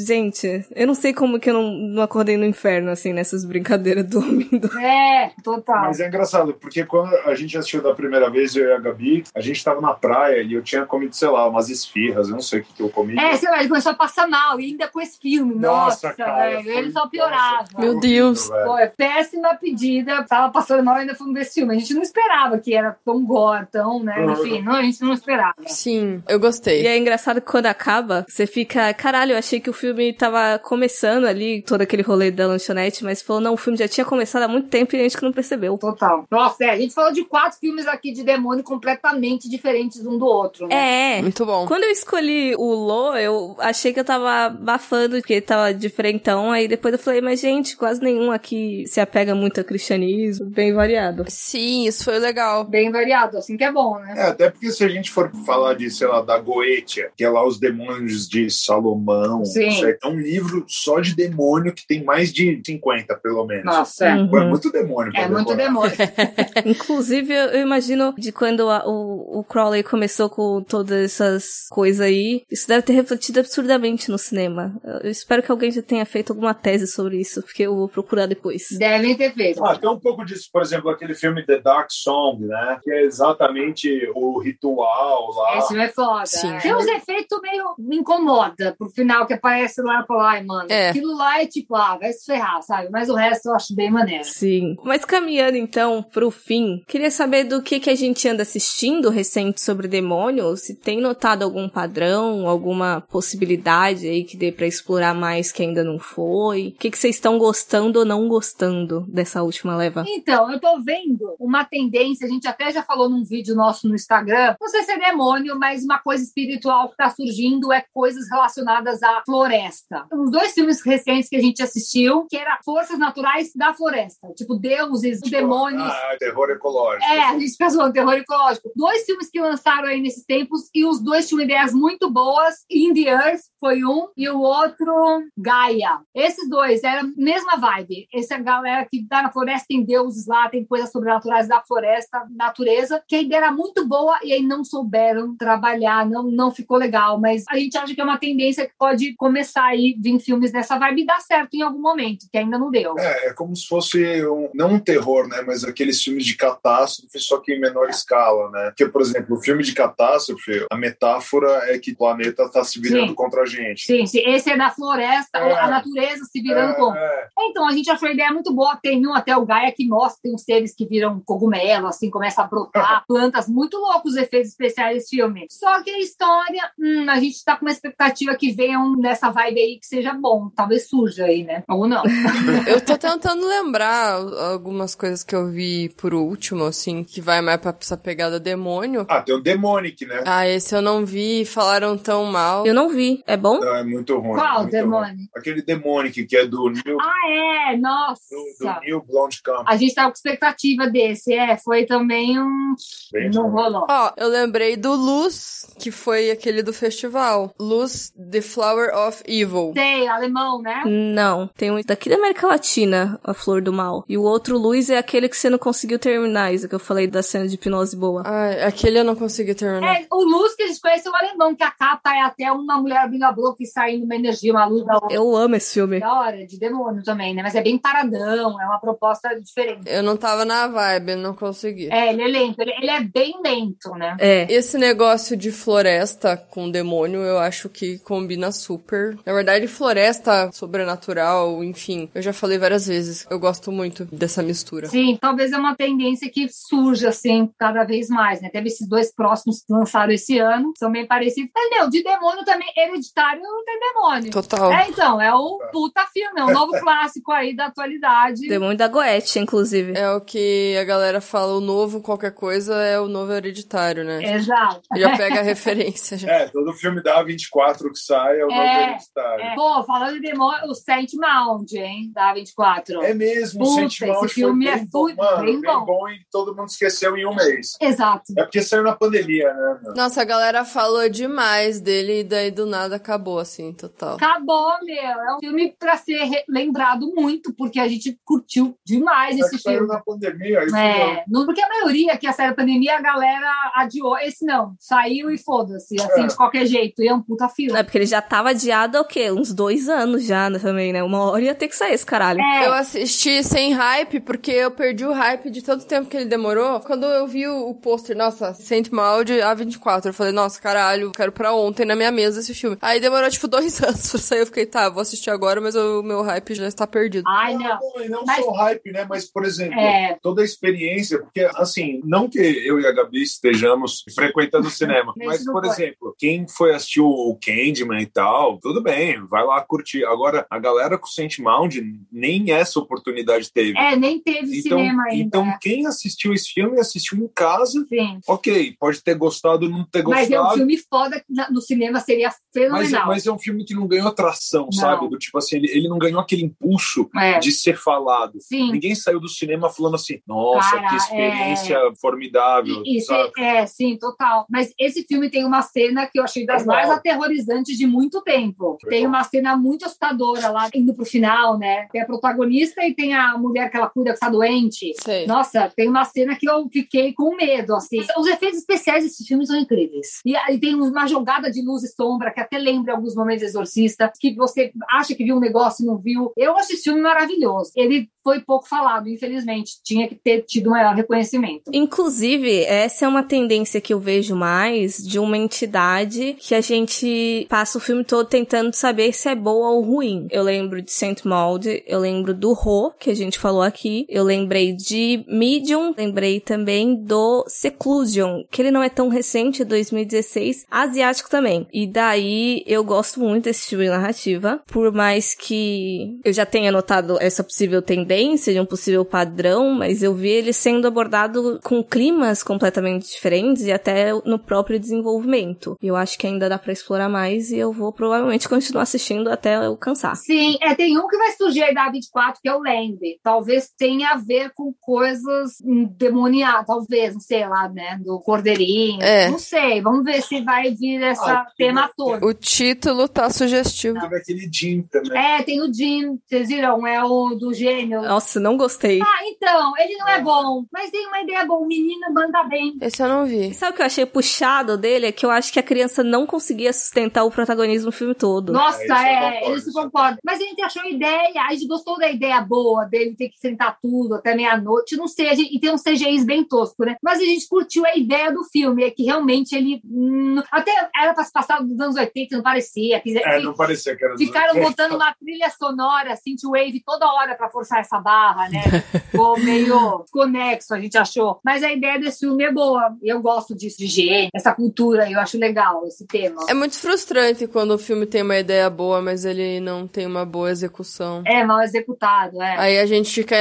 Gente, eu não sei como que eu não, não acordei no inferno, assim, nessas brincadeiras dormindo. É, total. Mas é engraçado, porque quando a gente assistiu da primeira vez, eu e a Gabi, a gente tava na praia e eu tinha comido, sei lá, umas esfirras, eu não sei o que, que eu comi. É, sei lá, ele começou a passar mal, e ainda com esse filme. Nossa, Nossa, cara, velho, ele foi- só piorava. nossa, Meu Deus. horrível. Pô, é péssima pedida. Tava passando mal e ainda fomos ver esse filme. A gente não esperava que era tão gore, tão, né? Uhum. Enfim, não, a gente não esperava. Sim, eu E gostei. é engraçado que quando acaba, você fica, caralho, eu achei que o filme tava começando ali, todo aquele rolê da lanchonete, mas falou, não, o filme já tinha começado há muito tempo e a gente que não percebeu. Total. Nossa, é, a gente falou de quatro filmes aqui de demônio completamente diferentes um do outro, né? É. Muito bom. Quando eu escolhi o Lo, eu achei que eu tava abafando, porque ele tava diferentão, aí depois eu falei, mas gente, quase nenhum aqui se apega muito ao cristianismo, bem variado. Sim, isso foi legal. Bem variado, assim que é bom, né? É, até porque se a gente for falar de, sei lá, da Goetia, que é lá os demônios de Salomão, Sim. isso aí, é um livro só de demônio que tem mais de 50, pelo menos. Nossa, é. É Uhum. muito demônio. É muito demônio. Inclusive, eu imagino de quando a- o, o Crowley começou com todas essas coisas aí, isso deve ter refletido absurdamente no cinema. Eu eu espero que alguém já tenha feito alguma tese sobre isso, porque eu vou procurar depois. Devem ter feito. Ah, tem um pouco disso, por exemplo, aquele filme The Dark Song, né? Que é exatamente o ritual lá. Esse filme é foda. Sim. Tem uns efeitos meio me incomoda pro final que aparece lá e fala, ai, mano, É. aquilo lá é tipo, ah, vai se ferrar, sabe? Mas o resto eu acho bem maneiro. Sim. Mas caminhando então pro fim, queria saber do que que a gente anda assistindo recente sobre demônio, se tem notado algum padrão, alguma possibilidade aí que dê pra explorar mais que ainda não foi. O que que vocês estão gostando ou não gostando dessa última leva? Então, eu tô vendo uma tendência, a gente até já falou num vídeo nosso no Instagram, não sei se é demônio, mas uma coisa espiritual que tá surgindo é coisas relacionadas à floresta. Uns dois filmes recentes que a gente assistiu, que era Forças Naturais da Floresta, tipo deuses, demônios. Ah, terror ecológico. É, a gente fez um terror ecológico. Dois filmes que lançaram aí nesses tempos e os dois tinham ideias muito boas. In the Earth foi um e o outro Gaia. Esses dois era a mesma vibe. Essa galera que tá na floresta tem deuses lá, tem coisas sobrenaturais da floresta, natureza, que a ideia era muito boa e aí não souberam trabalhar, não, não ficou legal. Mas a gente acha que é uma tendência que pode começar aí vir filmes dessa vibe e dar certo em algum momento, que ainda não deu. É, é como se fosse um, não um terror, né? Mas aqueles filmes de catástrofe, só que em menor escala, né? Porque, por exemplo, o filme de catástrofe, a metáfora é que o planeta está se virando Sim. contra a gente. Sim, sim, esse é da floresta, É. a natureza se virando É, contra. é. Então, a gente achou a ideia muito boa. Tem um até o Gaia que mostra, tem uns seres que viram cogumelo, assim, começa a brotar plantas. Muito loucos os efeitos especiais desse filme. Só que a história, hum, a gente tá com uma expectativa que venha um nessa vibe aí que seja bom. Talvez suja aí, né? Ou não. Eu tô tentando lembrar algumas coisas que eu vi por último, assim, que vai mais pra essa pegada demônio. Ah, tem o Demonic, né? Ah, esse eu não vi, falaram tão mal. Eu não vi. É bom? Não, é muito ruim. Qual muito demônio? ruim. Aquele Demonic que é do Neil, Ah, é? do, Nossa! do Neil Blomkamp. A gente tava com expectativa desse. É, foi também um... Bem Não rolou. Ó, eu lembrei do Luz, que foi aquele do festival. Luz, The Flower of Evil. Sei, alemão, né? Não. Tem um daqui da América Latina, a Flor do Mal. E o outro Luz é aquele que você não conseguiu terminar, isso que eu falei da cena de hipnose boa. Ah, aquele eu não consegui terminar. É, o Luz que a gente conhece é o alemão, que a capa é até uma mulher abrindo a boca e saindo uma energia, uma luz da outra. Eu amo esse filme. Da hora, de demônio também, né? Mas é bem paradão, é uma proposta diferente. Eu não tava na vibe, não consegui. É, ele é lento, ele, ele é bem lento, né? É. Esse negócio de floresta com demônio, eu acho que combina super. Na verdade, floresta sobrenatural, enfim, eu já falei várias vezes. Eu gosto muito dessa mistura. Sim, talvez é uma tendência que surja, assim, cada vez mais, né? Teve esses dois próximos que lançaram esse ano, são bem parecidos. Mas, meu, de demônio também, hereditário não tem demônio. Total. É, então, é o puta filme, é um novo clássico aí da atualidade. Demônio da Goethe, inclusive. É o que a galera fala, o novo qualquer coisa é o novo hereditário, né? Exato. Já pega a referência. Já. É, todo filme da 24 que sai é o É, novo hereditário. É. Pô, falando de demônio, o Saint Mound, hein, da 24. É mesmo, Puta, o Sentinel esse filme é bem bom, fu- mano, bem bem bom. bom. e todo mundo esqueceu em um mês. Exato. É porque saiu na pandemia, né? meu? Nossa, a galera falou demais dele e daí do nada acabou, assim, total. Acabou, meu. É um filme pra ser lembrado muito, porque a gente curtiu demais É esse que saiu filme. na pandemia, isso É, não, porque a maioria que a série pandemia, a galera adiou. Esse não, saiu e foda-se, assim, É. de qualquer jeito. E é um puta filme. É porque ele já tava adiado há o quê? Uns dois anos já né, também, né? Uma hora ia ter que sair esse caralho. É, Eu assisti sem hype, porque eu perdi o hype de tanto tempo que ele demorou. Quando eu vi o, o pôster, nossa, Saint Maud A24, eu falei, nossa, caralho, quero pra ontem na minha mesa esse filme. Aí demorou, tipo, dois anos pra sair. Eu fiquei, tá, vou assistir agora, mas o meu hype já está perdido. Ai, não. Não, e não Mas- só hype, né? Mas, por exemplo, É. toda a experiência, porque, assim, não que eu e a Gabi estejamos frequentando o cinema, Mas mas, por exemplo, quem foi assistir o Candyman e tal, tudo bem, vai lá curtir. Agora, a galera com Saint Mound nem essa oportunidade teve. É, nem teve então, cinema ainda. então, quem assistiu esse filme assistiu em casa, Sim. ok, pode ter gostado ou não ter Mas é um gostado. filme foda no cinema seria Mas, fenomenal. mas é um filme que não ganhou atração, Não. sabe? Do tipo assim, ele, ele não ganhou aquele impulso É. de ser falado. Sim. Ninguém saiu do cinema falando assim, nossa, Cara, que experiência formidável. Isso sabe? é, é, sim, total. Mas esse filme tem uma cena que eu achei das Animal. mais aterrorizantes de muito tempo. Tem uma cena muito assustadora lá, indo pro final, né? Tem a protagonista e tem a mulher que ela cuida que tá doente. Sei. Nossa, tem uma cena que eu fiquei com medo, assim. Os efeitos especiais desse filme são incríveis. E aí tem uma jogada de luz e sombra que até lembra alguns momentos de Exorcista, que você acha que viu um negócio e não viu. Eu acho esse filme maravilhoso. Ele foi pouco falado, infelizmente. Tinha que ter tido um maior reconhecimento. Inclusive, essa é uma tendência que eu vejo mais de uma entidade que a gente passa o filme todo tentando saber se é boa ou ruim. Eu lembro de Saint Maud, eu lembro do Ro, que a gente falou aqui, eu lembrei de Medium, lembrei também do Seclusion, que ele não é tão recente, é 2016, asiático também. E daí eu gosto muito desse filme de narrativa, por mais que eu já tenha notado essa possível tendência de um possível padrão, mas eu vi ele sendo abordado com climas completamente diferentes e até no próprio desenvolvimento. E eu acho que ainda dá pra explorar mais e eu vou provavelmente continuar assistindo até eu cansar. Sim, é, tem um que vai surgir aí da 24, que é o Lembre. Talvez tenha a ver com coisas demoniadas, talvez, não sei lá, né? Do Cordeirinho. É. Não sei, vamos ver se vai vir essa Ah, tema todo. O título tá sugestivo. Teve aquele Jim também. É, tem o Jim, vocês viram? É o do gênio. Nossa, não gostei. Ah, então, ele não é bom, mas tem uma ideia boa. O menino manda bem. Esse eu não vi. Sabe o que eu achei puxado dele? É que eu acho que a criança não conseguia sustentar o protagonismo o filme todo. Nossa, é, isso eu concordam. Mas a gente achou a ideia, a gente gostou da ideia boa dele ter que sentar tudo até meia-noite. Não sei, a gente, e tem uns CGIs bem tosco, né? Mas a gente curtiu a ideia do filme, é que realmente ele. hum, até era pra se passar dos anos 80, não parecia. Fiz- É, não parecia que era dos Ficaram 80. botando uma trilha sonora, synthwave, toda hora pra forçar essa barra, né? Ficou meio conexo, a gente achou. Mas a ideia desse filme é boa. E eu gosto disso, de gênero, essa cultura, eu acho legal esse tema. É muito frustrante quando o filme tem uma ideia boa, mas ele não tem uma boa execução. É mal executado, é. Aí a gente fica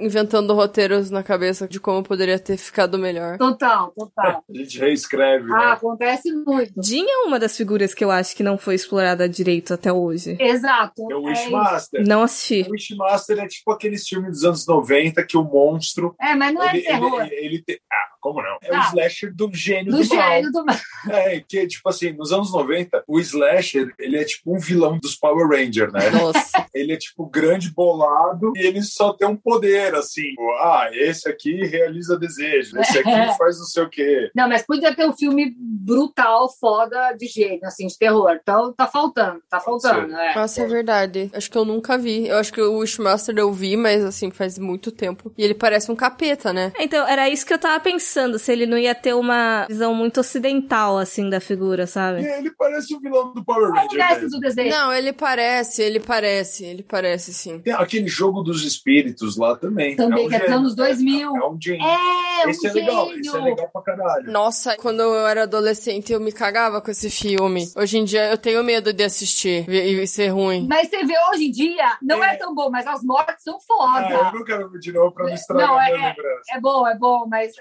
inventando roteiros na cabeça de como poderia ter ficado melhor. Total, total. A gente reescreve, Ah, né? acontece muito. Jean é uma das figuras que eu acho que não foi explorada direito até hoje. Exato. É o É, Wishmaster. Não assisti. O Wishmaster é tipo aqueles filmes dos anos 90 que o monstro. é, mas não é ele, terror. ele, ele tem- Ah, como não? É o Tá. slasher do gênio do do, mal. gênio do mal. É, que tipo assim, nos anos 90, o slasher, ele é tipo um vilão dos Power Rangers, né? Nossa. ele é tipo grande bolado e ele só tem um poder assim. Tipo, ah, esse aqui realiza desejo, esse aqui faz não sei o quê. Não, mas podia ter um filme brutal, foda, de gênio, assim, de terror. Então tá faltando, tá faltando. É. Nossa, é verdade. Acho que eu nunca vi. Eu acho que o Wishmaster eu vi, mas assim, faz muito tempo. E ele parece um capeta, né? Então, era isso que eu tava pensando. Pensando se ele não ia ter uma visão muito ocidental, assim, da figura, sabe? É, ele parece o vilão do Power Ranger. Parece mesmo. do desenho. Não, ele parece, ele parece, ele parece sim. Tem aquele jogo dos espíritos lá também. Também, um que é anos 2000. É um gênio. É, esse um é legal, esse é legal pra caralho. Nossa, quando eu era adolescente eu me cagava com esse filme. Hoje em dia eu tenho medo de assistir e, ser ruim. Mas você vê hoje em dia, não é, É. tão bom, mas as mortes são Ah, foda. eu não quero ver de novo pra não estragar Não, a é- minha lembrança. É bom, é bom, mas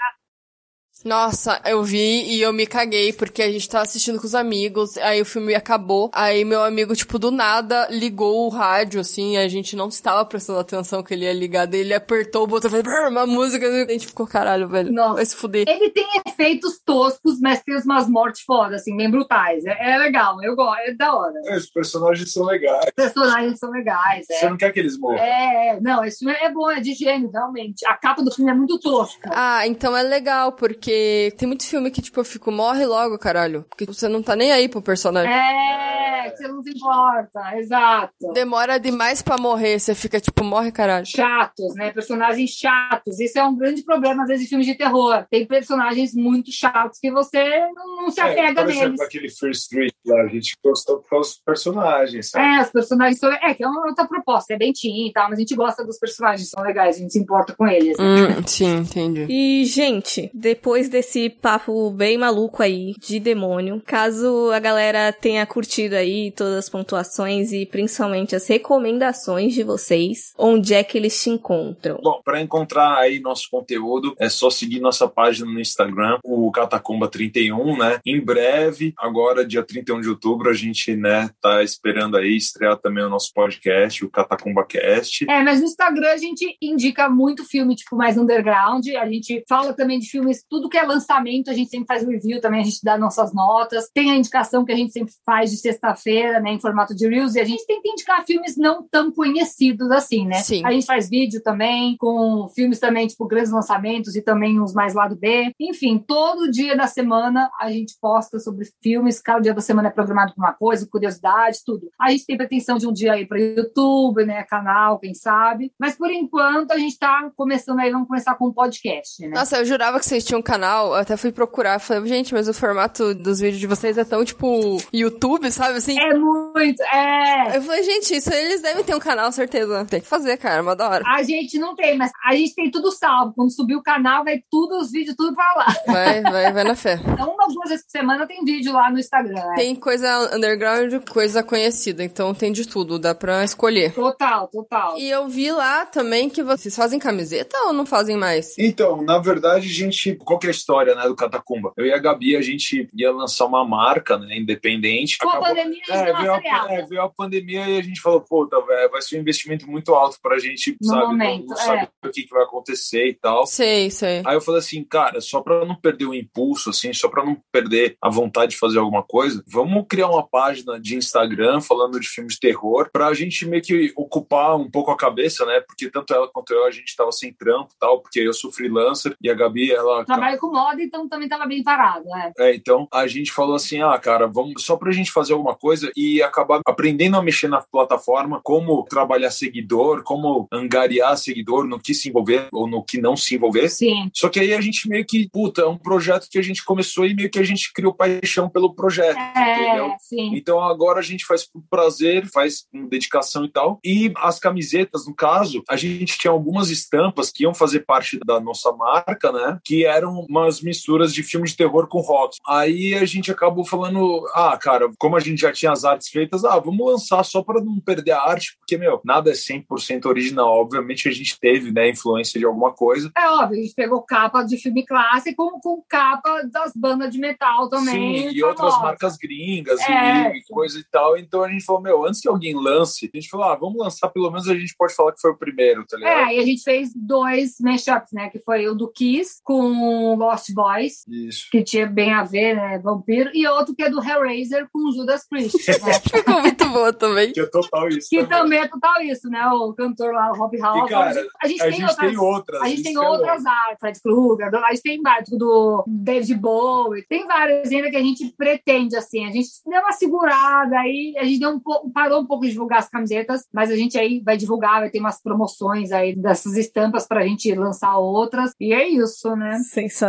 Nossa, eu vi e eu me caguei porque a gente tava assistindo com os amigos, aí o filme acabou, aí meu amigo, tipo, do nada ligou o rádio, assim, e a gente não estava prestando atenção que ele ia ligar, daí ele apertou o botão e fez uma música, e a gente ficou, caralho, velho, Nossa. vai se fuder. ele tem efeitos toscos, mas tem umas mortes fodas, assim, bem brutais. É, é legal, eu gosto, é da hora. É, os personagens são legais. Os personagens são legais, Você é. não quer que eles morram. É, não, esse filme é bom, é de gênio, realmente. A capa do filme é muito tosca. Ah, então é legal, porque tem muito filme que, tipo, eu fico, morre logo, caralho. Porque você não tá nem aí pro personagem. É, que você não se importa, exato. Demora demais pra morrer, você fica, tipo, morre, caralho. Chatos, né? Personagens chatos. Isso é um grande problema, às vezes, de filmes de terror. Tem personagens muito chatos que você não, não se É, apega por neles. aquele First Street lá, a gente gostou por causa dos personagens, sabe? É, os personagens são. É, que é uma outra proposta, é bem teen e tal, mas a gente gosta dos personagens, são legais, a gente se importa com eles. né? Hum, sim, entendi. E, gente, depois desse papo bem maluco aí de demônio, caso a galera tenha curtido aí todas as pontuações e principalmente as recomendações de vocês, onde é que eles te encontram? Bom, para encontrar aí nosso conteúdo, é só seguir nossa página no Instagram, o Catacomba 31, né? Em breve, agora dia 31 de outubro, a gente, né, tá esperando aí estrear também o nosso podcast, o Catacomba Cast. É, mas no Instagram a gente indica muito filme, tipo, mais underground. A gente fala também de filmes, tudo que é lançamento, a gente sempre faz review também, a gente dá nossas notas. Tem a indicação que a gente sempre faz de sexta-feira, né, em formato de Reels, e a gente tenta indicar filmes não tão conhecidos assim, né? Sim. A gente faz vídeo também, com filmes também, tipo, grandes lançamentos e também uns mais lado B. Enfim, todo dia da semana a gente posta sobre filmes, cada dia da semana é programado por uma coisa, curiosidade, tudo. A gente tem pretensão de um dia ir para YouTube, né, canal, quem sabe. Mas por enquanto a gente tá começando aí, vamos começar com um podcast, né? Nossa, eu jurava que vocês tinham um canal, eu até fui procurar, falei, gente, mas o formato dos vídeos de vocês é tão, tipo, YouTube, sabe, assim? É muito, é. Eu falei, gente, isso eles devem ter um canal, certeza. Tem que fazer, cara, uma da hora. A gente não tem, mas a gente tem tudo salvo. Quando subir o canal, vai tudo, os vídeos, tudo pra lá. Vai, vai, vai na fé. Então, uma ou duas vezes por semana tem vídeo lá no Instagram. né? Tem coisa underground, coisa conhecida, então tem de tudo, dá pra escolher. Total, total. E eu vi lá também que vocês fazem camiseta ou não fazem mais? Então, na verdade, a gente. Qual que é a história, né, do Catacumba? Eu e a Gabi, a gente ia lançar uma marca, né, independente. Com a Acabou- pandemia, a gente É veio, a, é, veio a pandemia e a gente falou, pô, tá, velho, vai ser um investimento muito alto pra gente, No sabe? não- momento, não é. sabe o que, que vai acontecer e tal. Sei, sei. Aí eu falei assim, cara, só pra não perder o impulso, assim, só pra não perder a vontade de fazer alguma coisa, vamos criar uma página de Instagram falando de filmes de terror, pra gente meio que ocupar um pouco a cabeça, né? Porque tanto ela quanto eu, a gente tava sem trampo e tal, porque eu sou freelancer e a Gabi, ela. Trabalho com moda, então também tava bem parado, né? É, então a gente falou assim: ah, cara, vamos só pra gente fazer alguma coisa e acabar aprendendo a mexer na plataforma, como trabalhar seguidor, como angariar seguidor, no que se envolver ou no que não se envolver. Sim. Só que aí a gente meio que, puta, é um projeto que a gente começou e meio que a gente criou paixão pelo projeto. entendeu? É, sim. Então agora a gente faz por prazer, faz com dedicação e tal. E as camisetas, no caso, a gente tinha algumas estampas que iam fazer parte da nossa marca, né? Que eram umas misturas de filme de terror com rock. Aí a gente acabou falando, ah, cara, como a gente já tinha as artes feitas, ah, vamos lançar só para não perder a arte, porque, meu, nada é 100% original. Obviamente a gente teve, né, influência de alguma coisa. É óbvio, a gente pegou capa de filme clássico com, com capa das bandas de metal também. Sim, e outras marcas gringas e- É, e, coisa e tal. Então a gente falou, meu, antes que alguém lance, a gente falou, ah, vamos lançar, pelo menos a gente pode falar que foi o primeiro, tá ligado? É, e a gente fez dois mashups, né? Que foi o do Kiss com Lost Boys, Isso. que tinha bem a ver, né? Vampiro, e outro que é do Hellraiser com Judas Priest. Ficou muito boa também. Que é total isso. Que também. também é total isso, né? O cantor lá, o Rob Halford. cara, a gente, a tem, gente outras, tem outras. A gente tem é outras artes, Fred Krueger, a gente tem vários, do David Bowie, tem várias ainda que a gente pretende, assim, a gente deu uma segurada aí, a gente deu um pouco, parou um pouco de divulgar as camisetas, mas a gente aí vai divulgar, vai ter umas promoções aí dessas estampas pra gente lançar outras, e é isso, né? Sensacional.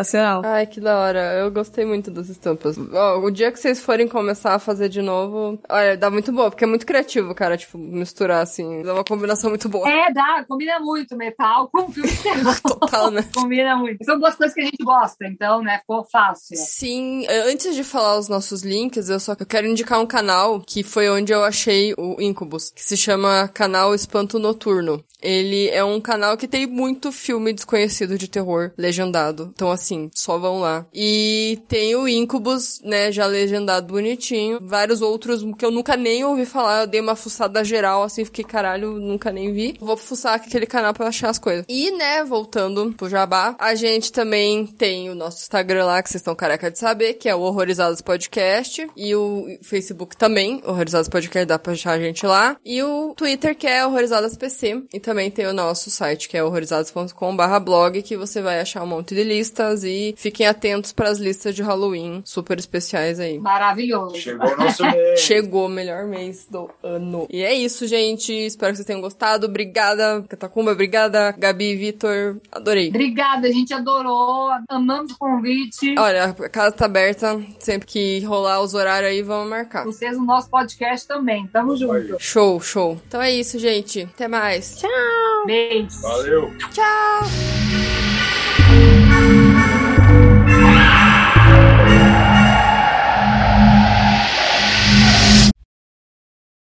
Ai, que da hora. Eu gostei muito das estampas. Ó, o dia que vocês forem começar a fazer de novo, olha, dá muito boa, porque é muito criativo, cara, tipo, misturar assim, dá uma combinação muito boa. É, dá, combina muito metal com filme de terror. Total, né? combina muito. São duas coisas que a gente gosta, então, né, ficou fácil. Sim, eh, antes de falar os nossos links, eu só quero indicar um canal que foi onde eu achei o Incubus, que se chama Canal Espanto Noturno. Ele é um canal que tem muito filme desconhecido de terror legendado. Então, assim, só vão lá. E tem o Incubus, né, já legendado bonitinho. Vários outros que eu nunca nem ouvi falar. Eu dei uma fuçada geral, assim, fiquei, caralho, nunca nem vi. Vou fuçar aquele canal pra achar as coisas. E, né, voltando pro Jabá, a gente também tem o nosso Instagram lá, que vocês estão careca de saber, que é o Horrorizados Podcast. E o Facebook também, Horrorizados Podcast, dá pra achar a gente lá. E o Twitter, que é Horrorizadas PC. E também tem o nosso site, que é horrorizados.com.br blog, que você vai achar um monte de listas. E fiquem atentos pras listas de Halloween super especiais aí. Maravilhoso. Chegou o nosso mês. Chegou o melhor mês do ano. E é isso, gente. Espero que vocês tenham gostado. Obrigada, Catacumba. Obrigada, Gabi e Vitor. Adorei. Obrigada, a gente adorou, amamos o convite. Olha, a casa tá aberta. Sempre que rolar os horários aí, vamos marcar. Vocês no nosso podcast também. Tamo junto. Show, show. Então é isso, gente. Até mais. Beijo. Valeu. Tchau.